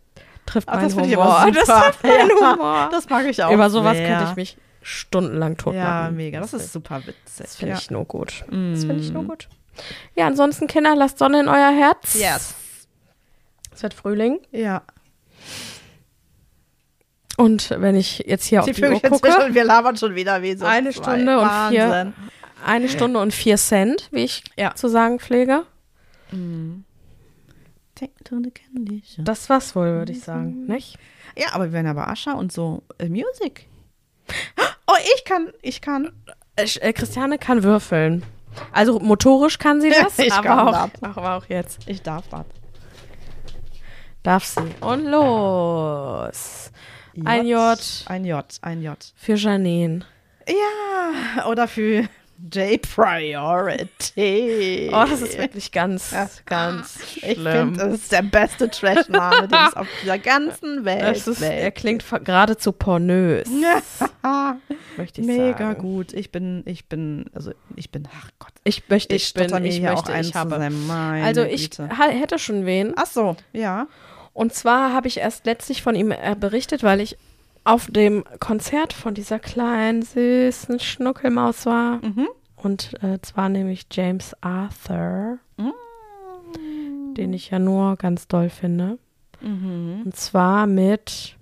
trifft Ach, meinen das Humor. Das trifft meinen Ja, Humor. Das mag ich auch Über sowas sehr. könnte ich mich stundenlang tot Ja, machen. mega. Das ist super witzig. Das finde ja. ich nur gut. Das finde ich nur Mm. gut. Ja, ansonsten, Kinder, lasst Sonne in euer Herz. Yes. Es wird Frühling. Ja. Und wenn ich jetzt hier auf Die Uhr gucke, zwischen, wir labern schon wieder wie so Eine zwei. Stunde und vier- Wahnsinn. eine Stunde und vier Cent, wie ich Ja. zu sagen pflege. Shop. Das war's wohl, würde ich sagen, nicht? Ja, aber wir werden aber Ascha und so äh, Music. Oh, ich kann, ich kann. Äh, äh, Christiane kann würfeln. Also motorisch kann sie [LAUGHS] das, Ich aber, kann auch, das. aber auch jetzt Ich darf das. darf sie. Und los. Ein J. Ein J, ein J. Für Janine. Ja, oder für J Priority. Oh, das ist wirklich ganz, Ja. ganz Ich schlimm. finde, das ist der beste Trash-Name, den es auf dieser ganzen [LAUGHS] Welt ist, er gibt. klingt geradezu pornös, [LAUGHS] möchte ich Mega sagen. gut. Ich bin, ich bin, also ich bin, ach Gott. Ich möchte, Ich ich, bin, ich hier möchte, auch ich habe. Also ich Güte. hätte schon wen. Ach so, ja. Und zwar habe ich erst letztlich von ihm äh, berichtet, weil ich auf dem Konzert von dieser kleinen, süßen Schnuckelmaus war. Mhm. Und äh, zwar nämlich James Arthur, Mm. den ich ja nur ganz doll finde. Mhm. Und zwar mit,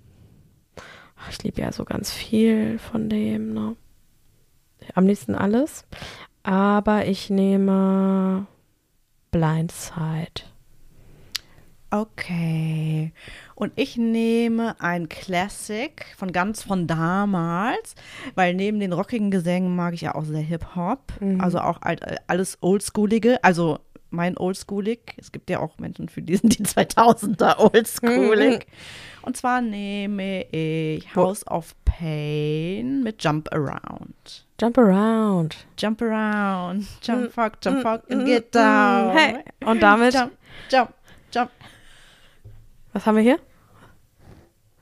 ach, ich liebe ja so ganz viel von dem, ne? Am liebsten alles. Aber ich nehme Blindside. Okay. Und ich nehme ein Classic von ganz von damals, weil neben den rockigen Gesängen mag ich ja auch sehr Hip-Hop. Mhm. Also auch alt, alles Oldschoolige. Also mein Oldschoolig. Es gibt ja auch Menschen, für die sind die 2000er Oldschoolig. [LAUGHS] Und zwar nehme ich House of Pain mit Jump Around. Jump around. Jump around, jump Mm, fuck, jump mm, fuck and mm, get mm, down. hey. Und damit, Jump, jump, jump. Was haben wir hier?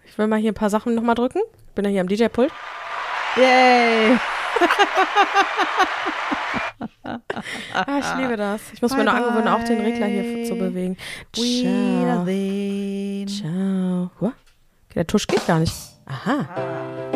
Ich will mal hier ein paar Sachen nochmal drücken. Ich bin ja hier am DJ-Pult. Yay! [LAUGHS] Ah, ich liebe das. Ich muss Bye, mir nur angewöhnen, auch den. Regler hier zu bewegen. We Ciao. Ciao. What? Der Tusch geht gar nicht. Aha.